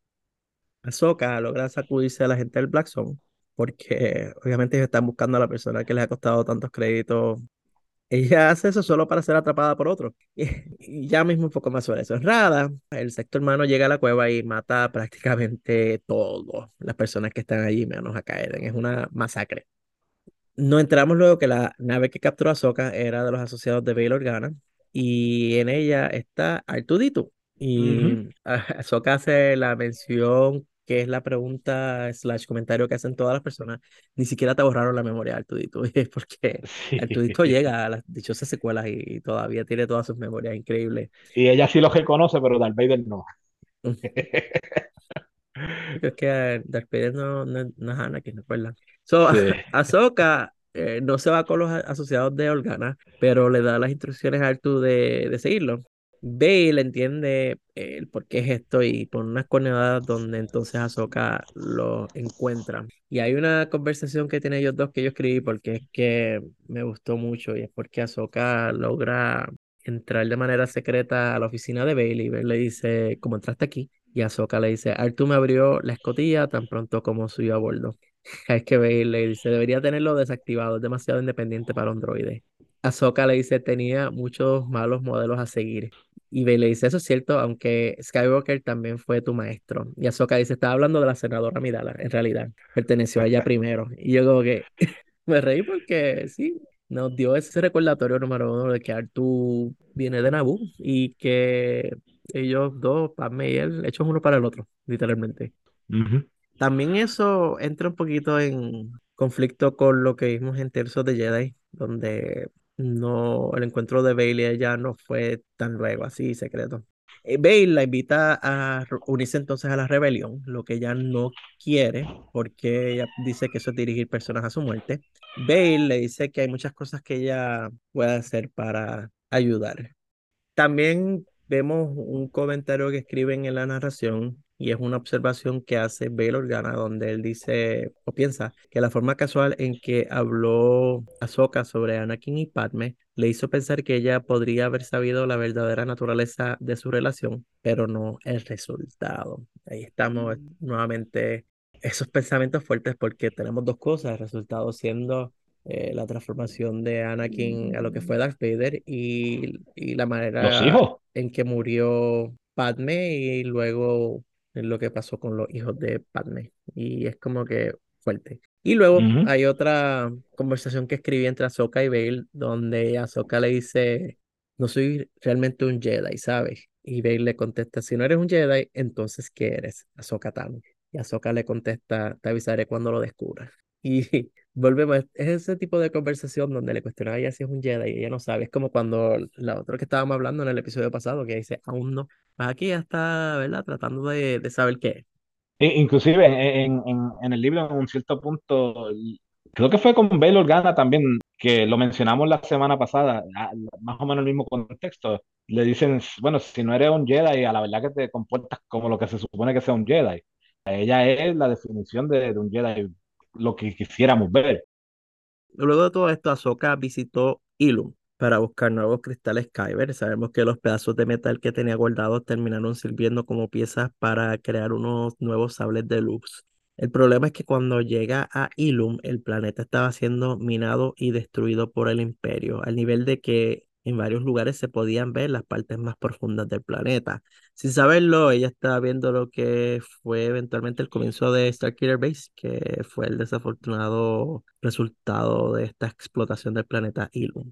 Ahsoka logra sacudirse a la gente del Black Zone porque obviamente ellos están buscando a la persona que les ha costado tantos créditos. Ella hace eso solo para ser atrapada por otro. *laughs* Y, ya mismo un poco más sobre eso. Rada, el sexto hermano llega a la cueva y mata prácticamente todas las personas que están allí, menos a Kaeden. Es una masacre. Nos enteramos luego que la nave que capturó a Soka era de los asociados de Bail Organa y en ella está Artudito. Y Ahsoka hace la mención que es la pregunta slash comentario que hacen todas las personas, ni siquiera te borraron la memoria de Artudito, *laughs* porque Artudito llega a las dichosas secuelas y, todavía tiene todas sus memorias increíbles. Y ella sí lo reconoce, pero Darth Vader no. *laughs* es que Darth Vader no, no, no es Anakin, ¿no? ¿verdad? So, *laughs* Ahsoka eh, no se va con los asociados de Organa, pero le da las instrucciones a Artu de, de seguirlo ve y le entiende el por qué es esto y pone unas coordenadas donde entonces Ahsoka lo encuentra. Y hay una conversación que tienen ellos dos que yo escribí porque es que me gustó mucho y es porque Ahsoka logra entrar de manera secreta a la oficina de Bailey y le dice, ¿cómo entraste aquí? Y Ahsoka le dice, Artu me abrió la escotilla tan pronto como subió a bordo. *laughs* Es que Bailey le dice, debería tenerlo desactivado, es demasiado independiente para Android. Ahsoka le dice, tenía muchos malos modelos a seguir. Y le dice, eso es cierto, aunque Skywalker también fue tu maestro. Y Ahsoka dice, estaba hablando de la senadora Midala, en realidad. Perteneció a ella primero. Y yo como que *laughs* me reí porque sí, nos dio ese recordatorio número uno de que Artu viene de Naboo y que ellos dos, Padme y él, hechos uno para el otro, literalmente. También eso entra un poquito en conflicto con lo que vimos en Terzo de Jedi, donde no, el encuentro de Bailey ya no fue tan luego, así secreto. Eh, Bailey la invita a unirse entonces a la rebelión, lo que ella no quiere, porque ella dice que eso es dirigir personas a su muerte. Bailey le dice que hay muchas cosas que ella puede hacer para ayudar. También vemos un comentario que escriben en la narración y es una observación que hace Bail Organa, donde él dice o piensa que la forma casual en que habló Ahsoka sobre Anakin y Padme le hizo pensar que ella podría haber sabido la verdadera naturaleza de su relación, pero no el resultado. Ahí estamos nuevamente esos pensamientos fuertes porque tenemos dos cosas, el resultado siendo eh, la transformación de Anakin a lo que fue Darth Vader y, y la manera en que murió Padme y luego lo que pasó con los hijos de Padme. Y es como que fuerte. Y luego hay otra conversación que escribí entre Ahsoka y Bale, donde Ahsoka le dice, no soy realmente un Jedi, ¿sabes? Y Vader le contesta, si no eres un Jedi, entonces ¿qué eres? Ahsoka Tano. Y Ahsoka le contesta, te avisaré cuando lo descubras. Y *laughs* volvemos, es ese tipo de conversación donde le cuestiona a ella si es un Jedi y ella no sabe. Es como cuando la otra que estábamos hablando en el episodio pasado, que dice, aún no. Aquí ya está, ¿verdad? Tratando de, de saber qué. Inclusive en, en, en, el libro, en un cierto punto, creo que fue con Bail Organa también, que lo mencionamos la semana pasada, más o menos el mismo contexto. Le dicen, bueno, si no eres un Jedi, a la verdad que te comportas como lo que se supone que sea un Jedi. Ella es la definición de, de un Jedi, lo que quisiéramos ver. Luego de todo esto, Ahsoka visitó Ilum para buscar nuevos cristales Kyber. Sabemos que los pedazos de metal que tenía guardados terminaron sirviendo como piezas para crear unos nuevos sables de luz. El problema es que cuando llega a Ilum, el planeta estaba siendo minado y destruido por el Imperio, al nivel de que en varios lugares se podían ver las partes más profundas del planeta. Sin saberlo, ella estaba viendo lo que fue eventualmente el comienzo de Starkiller Base, que fue el desafortunado resultado de esta explotación del planeta Ilum.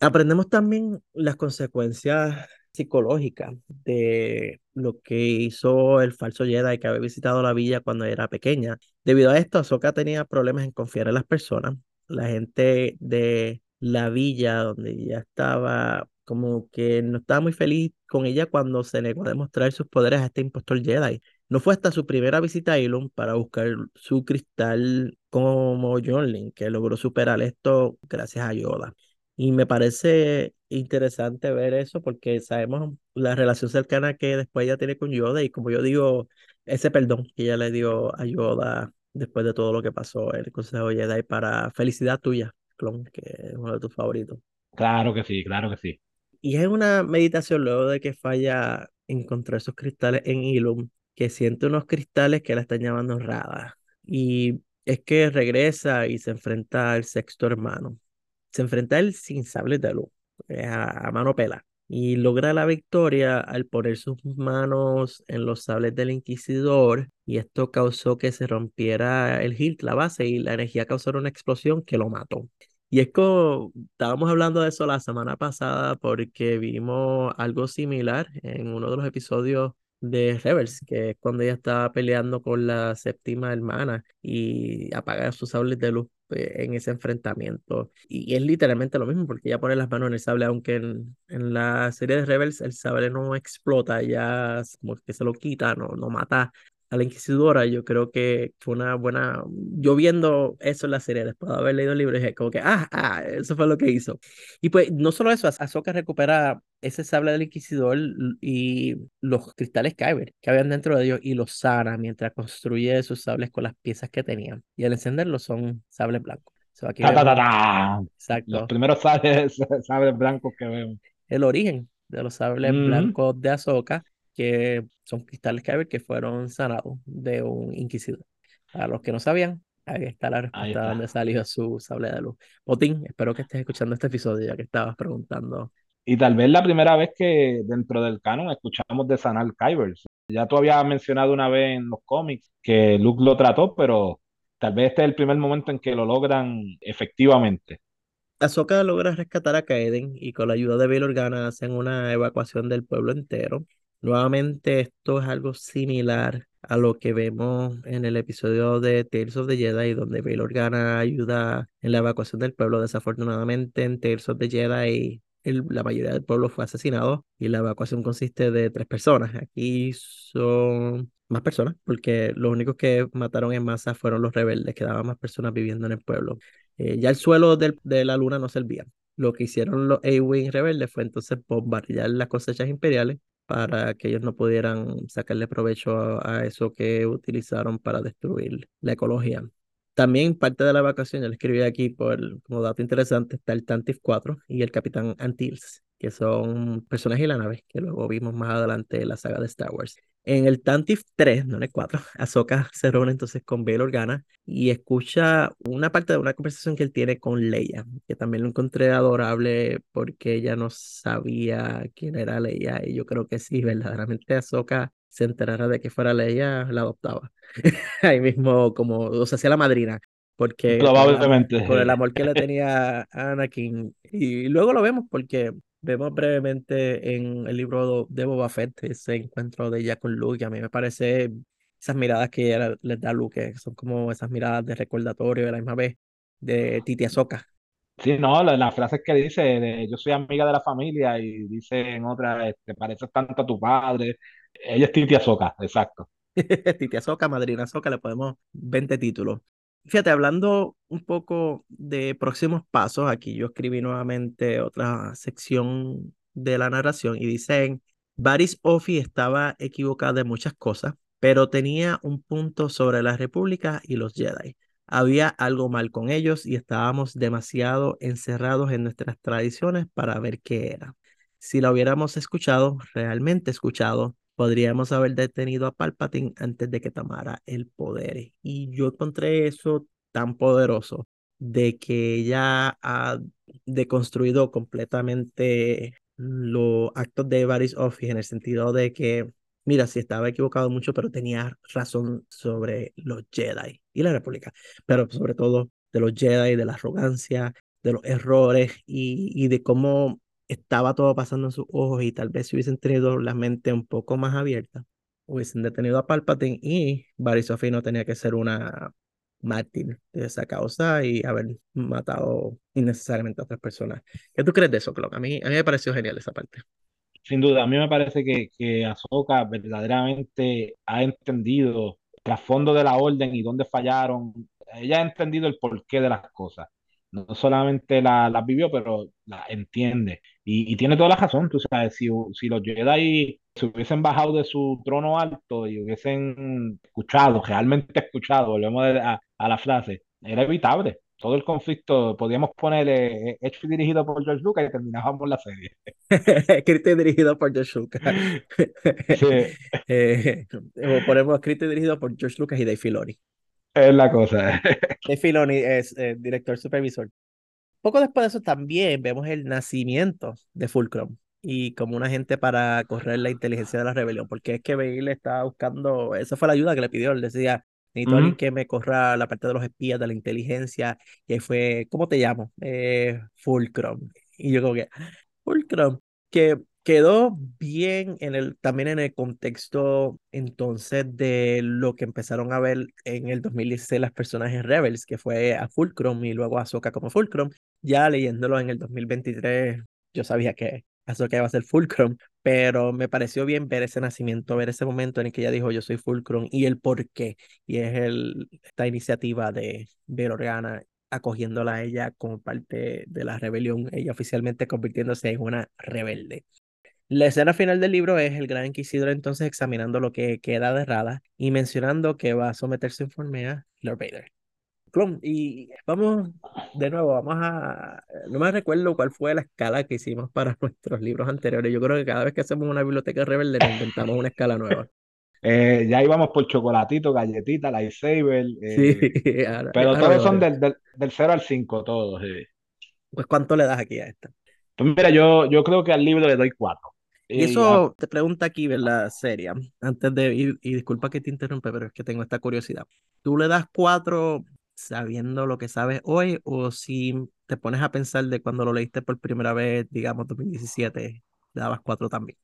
Aprendemos también las consecuencias psicológicas de lo que hizo el falso Jedi que había visitado la villa cuando era pequeña. Debido a esto, Ahsoka tenía problemas en confiar en las personas. La gente de la villa donde ella estaba, como que no estaba muy feliz con ella cuando se negó a demostrar sus poderes a este impostor Jedi. No fue hasta su primera visita a Ilum para buscar su cristal como John Link que logró superar esto gracias a Yoda. Y me parece interesante ver eso porque sabemos la relación cercana que después ella tiene con Yoda y como yo digo, ese perdón que ella le dio a Yoda después de todo lo que pasó en el Consejo Jedi para felicidad tuya, Clon, que es uno de tus favoritos. Claro que sí, claro que sí. Y es una meditación luego de que falla encontrar esos cristales en Ilum, que siente unos cristales que la están llamando Rada. Y es que regresa y se enfrenta al sexto hermano, se enfrenta a él sin sables de luz, a, mano pela, y logra la victoria al poner sus manos en los sables del inquisidor, y esto causó que se rompiera el hilt, la base, y la energía causó una explosión que lo mató. Y es como, estábamos hablando de eso la semana pasada porque vimos algo similar en uno de los episodios de Rebels, que es cuando ella estaba peleando con la séptima hermana y apaga sus sables de luz en ese enfrentamiento. Y es literalmente lo mismo, porque ella pone las manos en el sable, aunque en, en la serie de Rebels el sable no explota, ya como que se lo quita, no, no mata a la Inquisidora, yo creo que fue una buena. Yo viendo eso en la serie, después de haber leído el libro, dije como que, ah, ah, eso fue lo que hizo. Y pues no solo eso, Ahsoka recupera ese sable del Inquisidor y los cristales Kyber que habían dentro de ellos y los sana mientras construye sus sables con las piezas que tenían. Y al encenderlos son sables blancos. Exacto. Los primeros *laughs* sables, sables blancos que vemos. El origen de los sables blancos de Ahsoka que son cristales Kyber que fueron sanados de un inquisidor. A los que no sabían, ahí está la respuesta de donde salió su sable de luz. Botín, espero que estés escuchando este episodio ya que estabas preguntando. Y tal vez la primera vez que dentro del canon escuchamos de sanar Kyber. Ya tú habías mencionado una vez en los cómics que Luke lo trató, pero tal vez este es el primer momento en que lo logran efectivamente. Ahsoka logra rescatar a Kaeden y con la ayuda de Bail Organa hacen una evacuación del pueblo entero. Nuevamente, esto es algo similar a lo que vemos en el episodio de Tales of the Jedi, donde Bail Organa ayuda en la evacuación del pueblo. Desafortunadamente, en Tales of the Jedi, la mayoría del pueblo fue asesinado y la evacuación consiste de tres personas. Aquí son más personas, porque los únicos que mataron en masa fueron los rebeldes, quedaban más personas viviendo en el pueblo. Eh, ya el suelo de la luna no servía. Lo que hicieron los A-Wing rebeldes fue entonces bombardear las cosechas imperiales para que ellos no pudieran sacarle provecho a, eso que utilizaron para destruir la ecología. También parte de la evacuación, yo le escribí aquí por, como dato interesante, está el Tantif 4 y el Capitán Antils, que son personajes de la nave que luego vimos más adelante en la saga de Star Wars. En el Tantif 3, no en el 4, *laughs* Ahsoka se reúne entonces con Bail Organa y escucha una parte de una conversación que él tiene con Leia, que también lo encontré adorable porque ella no sabía quién era Leia y yo creo que sí, verdaderamente Ahsoka se enterara de que fuera Leia, la adoptaba. *laughs* Ahí mismo como, o sea, hacía la madrina. Porque Probablemente. Por el amor que le *laughs* tenía a Anakin. Y luego lo vemos porque vemos brevemente en el libro de Boba Fett ese encuentro de ella con Luke, y a mí me parece esas miradas que ella les da a Luke, que son como esas miradas de recordatorio de la misma vez de Titi Azoka. Sí, no, las la frases que dice, de, yo soy amiga de la familia y dice en otra, te pareces tanto a tu padre. Ella es Titi Azoka, exacto. *laughs* Titi Azoka, Madrina Azoka, le podemos 20 títulos. Fíjate, hablando un poco de próximos pasos, aquí yo escribí nuevamente otra sección de la narración y dicen, Baris Ofi estaba equivocada de muchas cosas, pero tenía un punto sobre la República y los Jedi. Había algo mal con ellos y estábamos demasiado encerrados en nuestras tradiciones para ver qué era. Si la hubiéramos escuchado, realmente escuchado, podríamos haber detenido a Palpatine antes de que tomara el poder. Y yo encontré eso tan poderoso de que ella ha deconstruido completamente los actos de Varys Office en el sentido de que, mira, sí estaba equivocado mucho, pero tenía razón sobre los Jedi y la República, pero sobre todo de los Jedi, de la arrogancia, de los errores y, y de cómo estaba todo pasando en sus ojos y tal vez si hubiesen tenido la mente un poco más abierta, hubiesen detenido a Palpatine y Barry no tenía que ser una mártir de esa causa y haber matado innecesariamente a otras personas. ¿Qué tú crees de eso, Clock? A mí, a mí me pareció genial esa parte. Sin duda, a mí me parece que, que Ahsoka verdaderamente ha entendido el trasfondo de la orden y dónde fallaron. Ella ha entendido el porqué de las cosas no solamente las la vivió, pero la entiende. Y, tiene toda la razón, tú sabes, si, si los Jedi se hubiesen bajado de su trono alto y hubiesen escuchado, realmente escuchado, volvemos a, a la frase, era evitable. Todo el conflicto, podíamos ponerle eh, hecho y dirigido por George Lucas y terminábamos la serie. *laughs* escrito y dirigido por George Lucas. sí. *laughs* eh, ponemos escrito y dirigido por George Lucas y Dave Filoni. Es la cosa. *laughs* Dave Filoni es eh, director supervisor. Poco después de eso también vemos el nacimiento de Fulcrum y como un agente para correr la inteligencia de la rebelión, porque es que Bale estaba buscando, esa fue la ayuda que le pidió, él decía, necesito alguien que me corra la parte de los espías, de la inteligencia, y ahí fue, ¿cómo te llamo? Eh, Fulcrum. Y yo como que, Fulcrum, que quedó bien en el, también en el contexto entonces de lo que empezaron a ver en el 2016 las personajes Rebels, que fue a Fulcrum y luego a Ahsoka como Fulcrum. Ya leyéndolo en el 2023, yo sabía que Ahsoka iba a ser Fulcrum, pero me pareció bien ver ese nacimiento, ver ese momento en el que ella dijo yo soy Fulcrum y el por qué. Y es el, esta iniciativa de Ver Organa acogiéndola a ella como parte de la rebelión, ella oficialmente convirtiéndose en una rebelde. La escena final del libro es el gran inquisidor entonces examinando lo que queda de Rada y mencionando que va a someter su informe a Lord Vader. Y vamos de nuevo, vamos a... No me recuerdo cuál fue la escala que hicimos para *laughs* nuestros libros anteriores. Yo creo que cada vez que hacemos una biblioteca rebelde nos inventamos una escala nueva. Eh, ya íbamos por chocolatito, galletita, lightsaber. *laughs* Eh, *laughs* sí, pero todos son del, del, 0 al 5, todos. Pues ¿cuánto le das aquí a esta? Pues mira, yo, yo creo que al libro le doy 4. Y eso te pregunta aquí, ¿verdad? Seria, antes de ir, y disculpa que te interrumpe, pero es que tengo esta curiosidad. ¿Tú le das cuatro sabiendo lo que sabes hoy o si te pones a pensar de cuando lo leíste por primera vez, digamos 2017, le dabas cuatro también?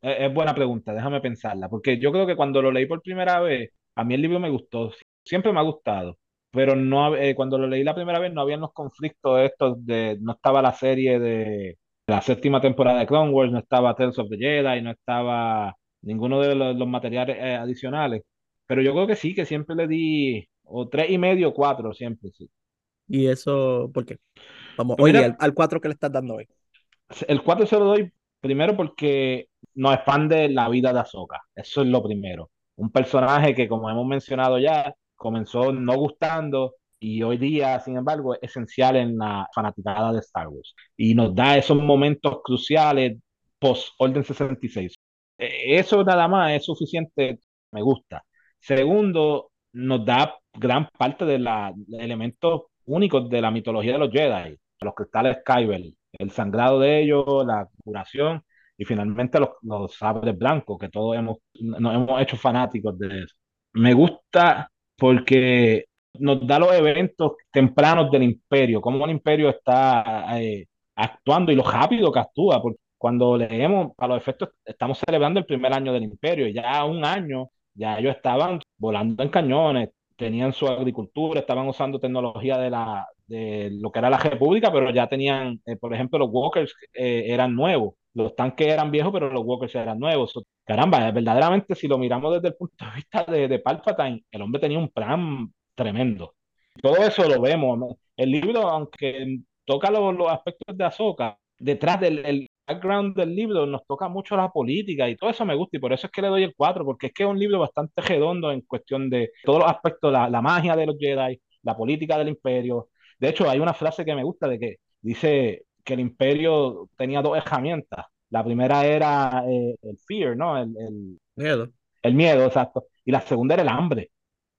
Es, buena pregunta, déjame pensarla, porque yo creo que cuando lo leí por primera vez, a mí el libro me gustó, siempre me ha gustado, pero no eh, cuando lo leí la primera vez no habían los conflictos estos de, no estaba la serie de la séptima temporada de Clone Wars, no estaba Tales of the Jedi, no estaba ninguno de los, materiales eh, adicionales. Pero yo creo que sí, que siempre le di o tres y medio, cuatro, siempre, sí. ¿Y eso por qué? Vamos, oye, al, cuatro que le estás dando hoy. El cuatro se lo doy primero porque nos expande la vida de Ahsoka. Eso es lo primero. Un personaje que, como hemos mencionado ya, comenzó no gustando, y hoy día, sin embargo, es esencial en la fanaticada de Star Wars y nos da esos momentos cruciales post Orden 66. E, eso nada más es suficiente, me gusta. Segundo, nos da gran parte de los elementos únicos de la mitología de los Jedi, los cristales Kyber, el sangrado de ellos, la curación y finalmente los, los sabres blancos, que todos hemos, nos hemos hecho fanáticos de eso. Me gusta porque nos da los eventos tempranos del imperio, cómo el imperio está eh, actuando y lo rápido que actúa, porque cuando leemos, a los efectos, estamos celebrando el primer año del imperio, ya un año, ya ellos estaban volando en cañones, tenían su agricultura, estaban usando tecnología de, la, de lo que era la República, pero ya tenían, eh, por ejemplo, los walkers eh, eran nuevos, los tanques eran viejos, pero los walkers eran nuevos. Caramba, verdaderamente, si lo miramos desde el punto de vista de, de Palpatine, el hombre tenía un plan tremendo. Todo eso lo vemos. El libro, aunque toca los, los aspectos de Ahsoka, detrás del el background del libro nos toca mucho la política y todo eso me gusta y por eso es que le doy el 4, porque es que es un libro bastante redondo en cuestión de todos los aspectos, la, la magia de los Jedi, la política del imperio. De hecho, hay una frase que me gusta de que dice que el imperio tenía dos herramientas. La primera era eh, el fear, ¿no? El, el, Miedo. el miedo, exacto. Y la segunda era el hambre.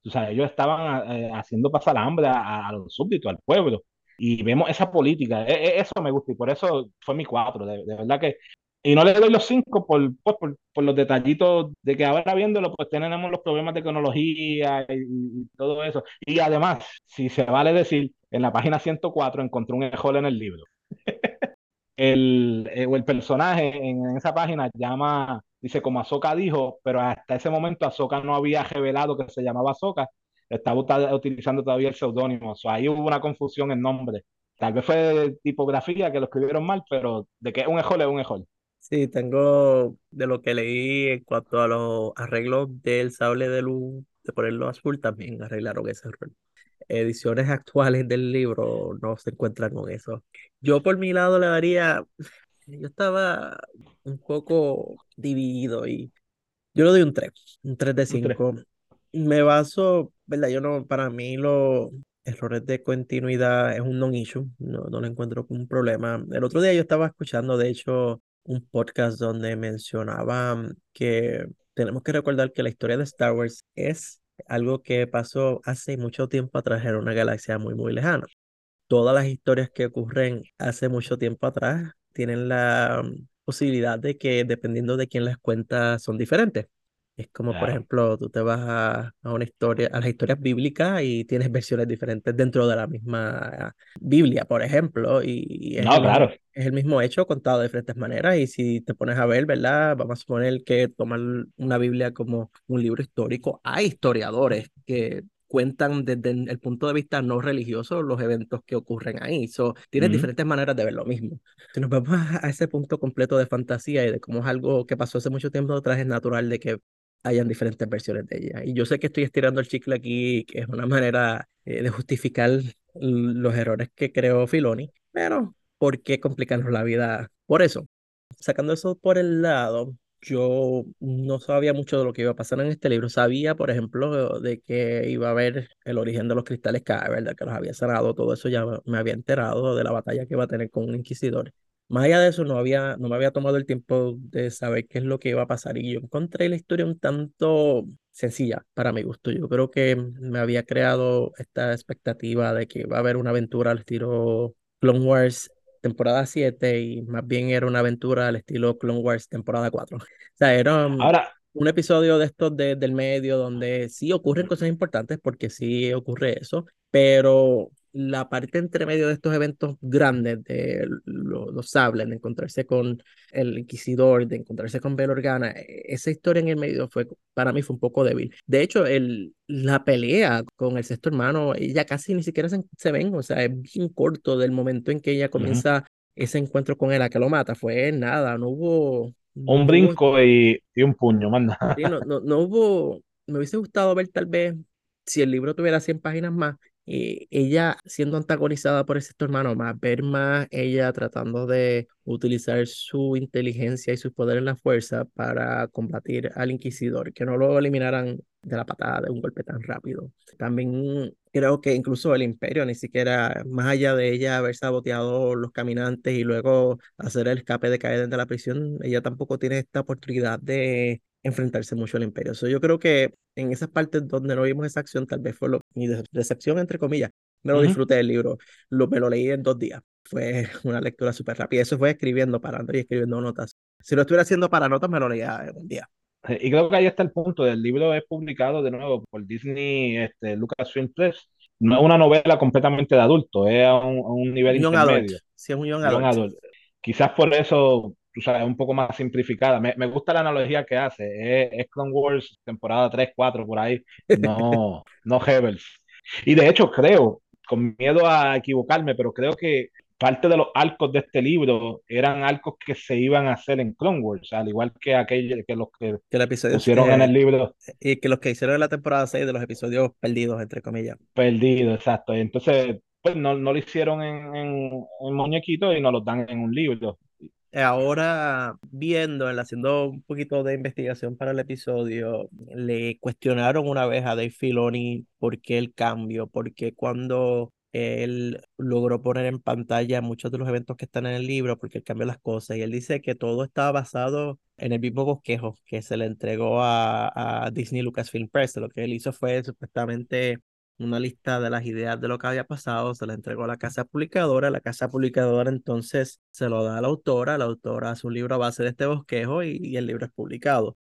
O sea, ellos estaban eh, haciendo pasar hambre a, a, los súbditos, al pueblo. Y vemos esa política. E, e, eso me gusta y por eso fue mi cuatro. De, de verdad que. Y no le doy los cinco por, pues, por, por, los detallitos de que ahora viéndolo, pues tenemos los problemas de cronología y, y, todo eso. Y además, si se vale decir, en la página 104 encontré un error en el libro. *laughs* el, el, el personaje en esa página llama Dice, como Azoka dijo, pero hasta ese momento Azoka no había revelado que se llamaba Azoka, estaba utilizando todavía el seudónimo. O sea, ahí hubo una confusión en nombre. Tal vez fue tipografía que lo escribieron mal, pero de que un ejol es un ejol. Sí, tengo de lo que leí en cuanto a los arreglos del sable de luz, de ponerlo azul, también arreglaron ese error. Ediciones actuales del libro no se encuentran con eso. Yo por mi lado le daría yo estaba un poco dividido y yo le doy un 3, un 3 de 5. Me baso, ¿verdad? Yo no, para mí los errores de continuidad es un non-issue, no, no lo encuentro como un problema. El otro día yo estaba escuchando, de hecho, un podcast donde mencionaba que tenemos que recordar que la historia de Star Wars es algo que pasó hace mucho tiempo atrás en una galaxia muy, muy lejana. Todas las historias que ocurren hace mucho tiempo atrás tienen la posibilidad de que dependiendo de quién las cuenta son diferentes. Es como, claro. por ejemplo, tú te vas a, a, una historia, a las historias bíblicas y tienes versiones diferentes dentro de la misma Biblia, por ejemplo, y, y es, no, el, claro. es el mismo hecho contado de diferentes maneras. Y si te pones a ver, ¿verdad? Vamos a suponer que tomar una Biblia como un libro histórico. Hay historiadores que cuentan desde el punto de vista no religioso los eventos que ocurren ahí. So, tienes uh -huh. diferentes maneras de ver lo mismo. Si nos vamos a ese punto completo de fantasía y de cómo es algo que pasó hace mucho tiempo atrás, es natural de que hayan diferentes versiones de ella. Y yo sé que estoy estirando el chicle aquí, que es una manera eh, de justificar los errores que creó Filoni, pero ¿por qué complicarnos la vida por eso? Sacando eso por el lado, yo no sabía mucho de lo que iba a pasar en este libro. Sabía, por ejemplo, de que iba a haber el origen de los cristales K, ¿verdad? Que los había sanado, todo eso ya me había enterado de la batalla que iba a tener con un inquisidor. Más allá de eso, no, había, no me había tomado el tiempo de saber qué es lo que iba a pasar y yo encontré la historia un tanto sencilla para mi gusto. Yo creo que me había creado esta expectativa de que iba a haber una aventura al estilo Clone Wars temporada 7 y más bien era una aventura al estilo Clone Wars temporada 4. *laughs* O sea, era um, Ahora, un episodio de estos de, del medio donde sí ocurren cosas importantes porque sí ocurre eso, pero la parte entre medio de estos eventos grandes de los, los sables, de encontrarse con el Inquisidor, de encontrarse con Bel Organa, esa historia en el medio fue, para mí fue un poco débil. De hecho, el, la pelea con el sexto hermano, ella casi ni siquiera se, se ven, o sea, es bien corto del momento en que ella comienza uh -huh. ese encuentro con él a que lo mata, fue nada, no hubo... No un brinco hubo, y, y, un puño, manda. Sí, no, no, no hubo, me hubiese gustado ver tal vez, si el libro tuviera 100 páginas más, eh, ella siendo antagonizada por ese hermano, más ver más ella tratando de utilizar su inteligencia y su poder en la fuerza para combatir al inquisidor, que no lo eliminaran de la patada de un golpe tan rápido. También creo que incluso el imperio, ni siquiera más allá de ella haber saboteado los caminantes y luego hacer el escape de caer de la prisión, ella tampoco tiene esta oportunidad de enfrentarse mucho al imperio. So, yo creo que en esas partes donde no vimos esa acción, tal vez fue lo, mi decepción, entre comillas. Me lo uh -huh. disfruté del libro, lo, me lo leí en dos días. Fue *laughs* una lectura súper rápida. Eso fue escribiendo, parando y escribiendo notas. Si lo estuviera haciendo para notas, me lo leía en un día. Y creo que ahí está el punto. El libro es publicado de nuevo por Disney, este, Lucasfilm Press, no es una novela completamente de adulto, es a un, a un nivel Un young adult. intermedio, Sí, es un young young adult. adult. Quizás por eso, tú sabes, es un poco más simplificada. Me, me gusta la analogía que hace, es, es Clone Wars temporada 3, 4, por ahí, no, *laughs* no Rebels. Y de hecho creo, con miedo a equivocarme, pero creo que parte de los arcos de este libro eran arcos que se iban a hacer en Clone Wars, al igual que aquellos que los que Que el pusieron en el libro y que los que hicieron en la temporada 6 de los episodios perdidos, entre comillas. perdido, exacto. Entonces, pues no, no lo hicieron en, en, en muñequito y nos lo dan en un libro. Ahora, viendo, haciendo un poquito de investigación para el episodio, le cuestionaron una vez a Dave Filoni por qué el cambio, porque cuando él logró poner en pantalla muchos de los eventos que están en el libro, porque él cambió las cosas, y él dice que todo estaba basado en el mismo bosquejo que se le entregó a, a Disney Lucasfilm Press. Lo que él hizo fue supuestamente una lista de las ideas de lo que había pasado, se la entregó a la casa publicadora, la casa publicadora entonces se lo da a la autora, la autora hace un libro a base de este bosquejo y, y el libro es publicado.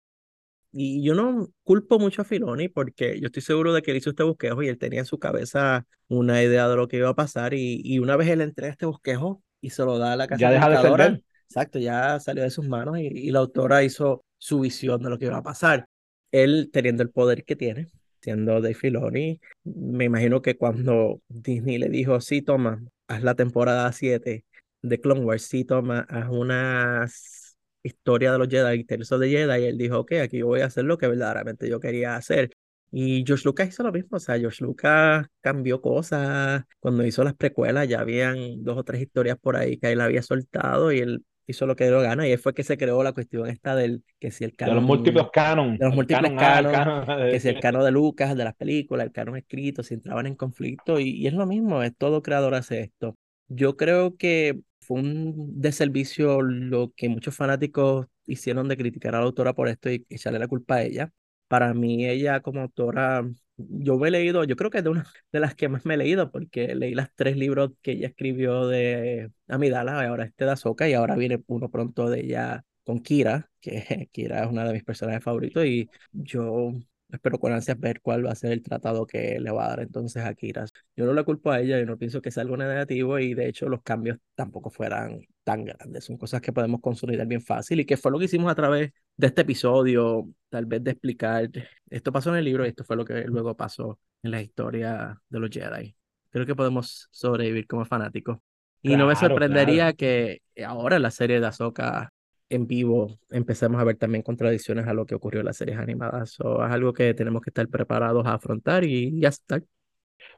Y yo no culpo mucho a Filoni porque yo estoy seguro de que él hizo este bosquejo y él tenía en su cabeza una idea de lo que iba a pasar y, y una vez él entrega este bosquejo y se lo da a la casa Ya deja de publicadora, exacto, ya salió de sus manos y, y la autora hizo su visión de lo que iba a pasar. Él teniendo el poder que tiene, siendo Dave Filoni, me imagino que cuando Disney le dijo, sí, toma, haz la temporada 7 de Clone Wars, sí, toma, haz unas historia de los Jedi, Tales de Jedi, y él dijo, ok, aquí yo voy a hacer lo que verdaderamente yo quería hacer. Y George Lucas hizo lo mismo, o sea, George Lucas cambió cosas. Cuando hizo las precuelas ya habían dos o tres historias por ahí que él había soltado y él hizo lo que dio gana y ahí fue que se creó la cuestión esta del que si el De canon los múltiples canon. de los múltiples canon que si el canon de Lucas, de las películas, el canon escrito, si entraban en conflicto, y, y es lo mismo, es todo creador hace esto. Yo creo que fue un deservicio lo que muchos fanáticos hicieron de criticar a la autora por esto y echarle la culpa a ella. Para mí, ella como autora, yo me he leído, yo creo que es de una *laughs* de las que más me he leído, porque leí las tres libros que ella escribió de Amidala, ahora este de Ahsoka, y ahora viene uno pronto de ella con Kira, que *laughs* Kira es una de mis personajes favoritos, y yo espero con ansias ver cuál va a ser el tratado que le va a dar entonces a Kira. Yo no la culpo a ella, yo no pienso que sea algo negativo, y de hecho los cambios tampoco fueran tan grandes, son cosas que podemos consolidar bien fácil, y que fue lo que hicimos a través de este episodio, tal vez de explicar, esto pasó en el libro y esto fue lo que luego pasó en la historia de los Jedi. Creo que podemos sobrevivir como fanáticos. Y no me Claro, sorprendería que ahora la serie de Ahsoka en vivo empecemos a ver también contradicciones a lo que ocurrió en las series animadas. O es algo que tenemos que estar preparados a afrontar y ya está.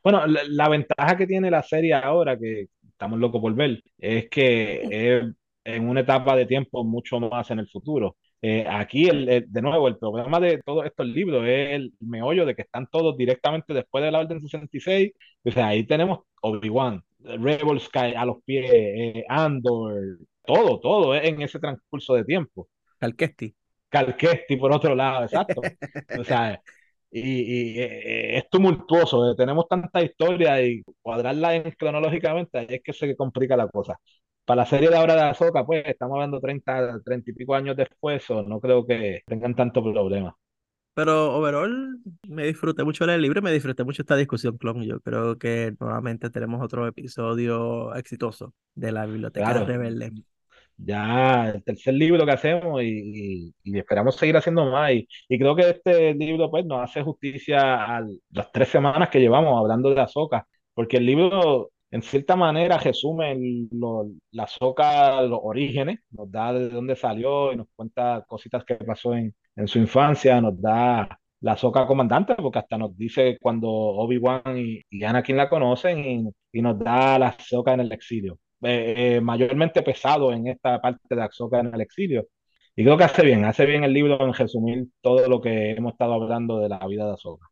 Bueno, la, ventaja que tiene la serie ahora, que estamos locos por ver, es que en una etapa de tiempo mucho más en el futuro. Eh, aquí, el- de nuevo, el problema de todos estos libros es el meollo de que están todos directamente después de la Orden 66. O sea, ahí tenemos Obi-Wan, Rebel Sky a los pies, eh, Andor, todo, todo es en ese transcurso de tiempo. Calquesti. Calquesti por otro lado, exacto. O sea, y, y, eh, es tumultuoso, eh, tenemos tanta historia y cuadrarla en, cronológicamente, ahí es que se complica la cosa. Para la serie de ahora de Azoka, pues estamos hablando 30, 30 y pico años después, o no creo que tengan tanto problema. Pero overall me disfruté mucho leer el libro y me disfruté mucho esta discusión, Clon. Yo creo que nuevamente tenemos otro episodio exitoso de la Biblioteca Claro, Rebelde. Ya el tercer libro que hacemos y, y- esperamos seguir haciendo más. Y, y creo que este libro pues nos hace justicia a las tres semanas que llevamos hablando de Azoka, porque el libro en cierta manera resume lo- la Azoka, los orígenes, nos da de dónde salió y nos cuenta cositas que pasó en, en su infancia, nos da la Azoka comandante, porque hasta nos dice cuando Obi-Wan y, y Anakin la conocen y, y nos da la Azoka en el exilio eh, eh, mayormente pesado en esta parte de Ahsoka en el exilio. Y creo que hace bien, hace bien el libro en resumir todo lo que hemos estado hablando de la vida de Ahsoka.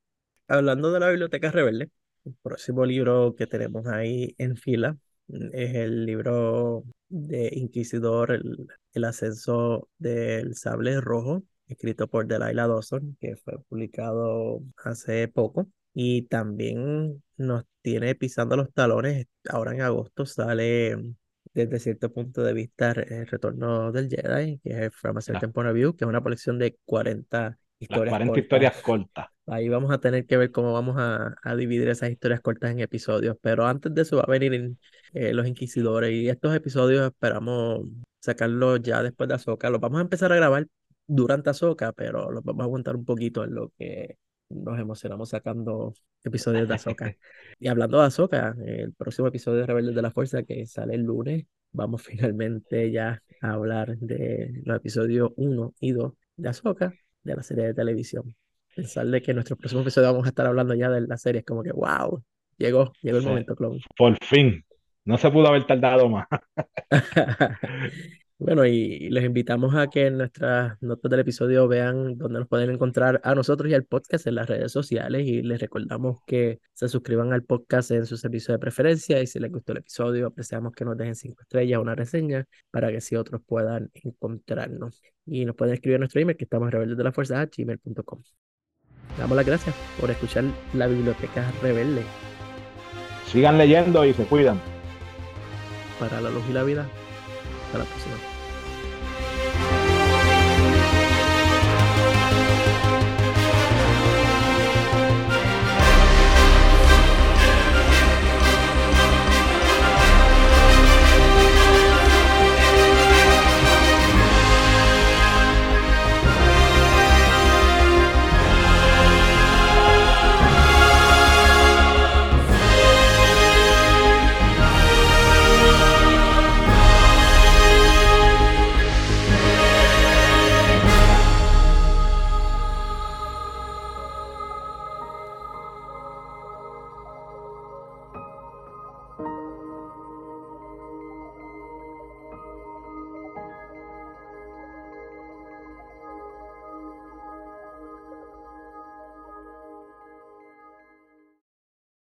Hablando de la Biblioteca Rebelde, el próximo libro que tenemos ahí en fila es el libro de Inquisidor, el, el ascenso del sable rojo, escrito por Delilah Dawson, que fue publicado hace poco. Y también nos tiene pisando los talones. Ahora en agosto sale mm, desde cierto punto de vista el retorno del Jedi, que es From a Certain Point of View, que es una colección de 40 Las 40 historias cortas. Ahí vamos a tener que ver cómo vamos a, dividir esas historias cortas en episodios. Pero antes de eso va a venir eh, los inquisidores. Y estos episodios esperamos sacarlos ya después de Azoka. Los vamos a empezar a grabar durante Azoka, pero los vamos a aguantar un poquito en lo que nos emocionamos sacando episodios de Azoka. *laughs* y hablando de Azoka, el próximo episodio de Rebeldes de la Fuerza que sale el lunes, vamos *laughs* finalmente ya a hablar de los episodios 1 y 2 de Azoka de la serie de televisión. Pensar de que en nuestro próximo episodio vamos a estar hablando ya de la serie es como que, wow, llegó, llegó el momento, Clone. Por fin, no se pudo haber tardado más. *laughs* Bueno, y les invitamos a que en nuestras notas del episodio vean dónde nos pueden encontrar a nosotros y al podcast en las redes sociales y les recordamos que se suscriban al podcast en su servicio de preferencia y si les gustó el episodio apreciamos que nos dejen cinco estrellas o una reseña para que así otros puedan encontrarnos. Y nos pueden escribir a nuestro email que estamos rebeldes de la fuerza gmail.com. Damos las gracias por escuchar la biblioteca rebelde. Sigan leyendo y se cuidan. Para la luz y la vida. Hasta la próxima.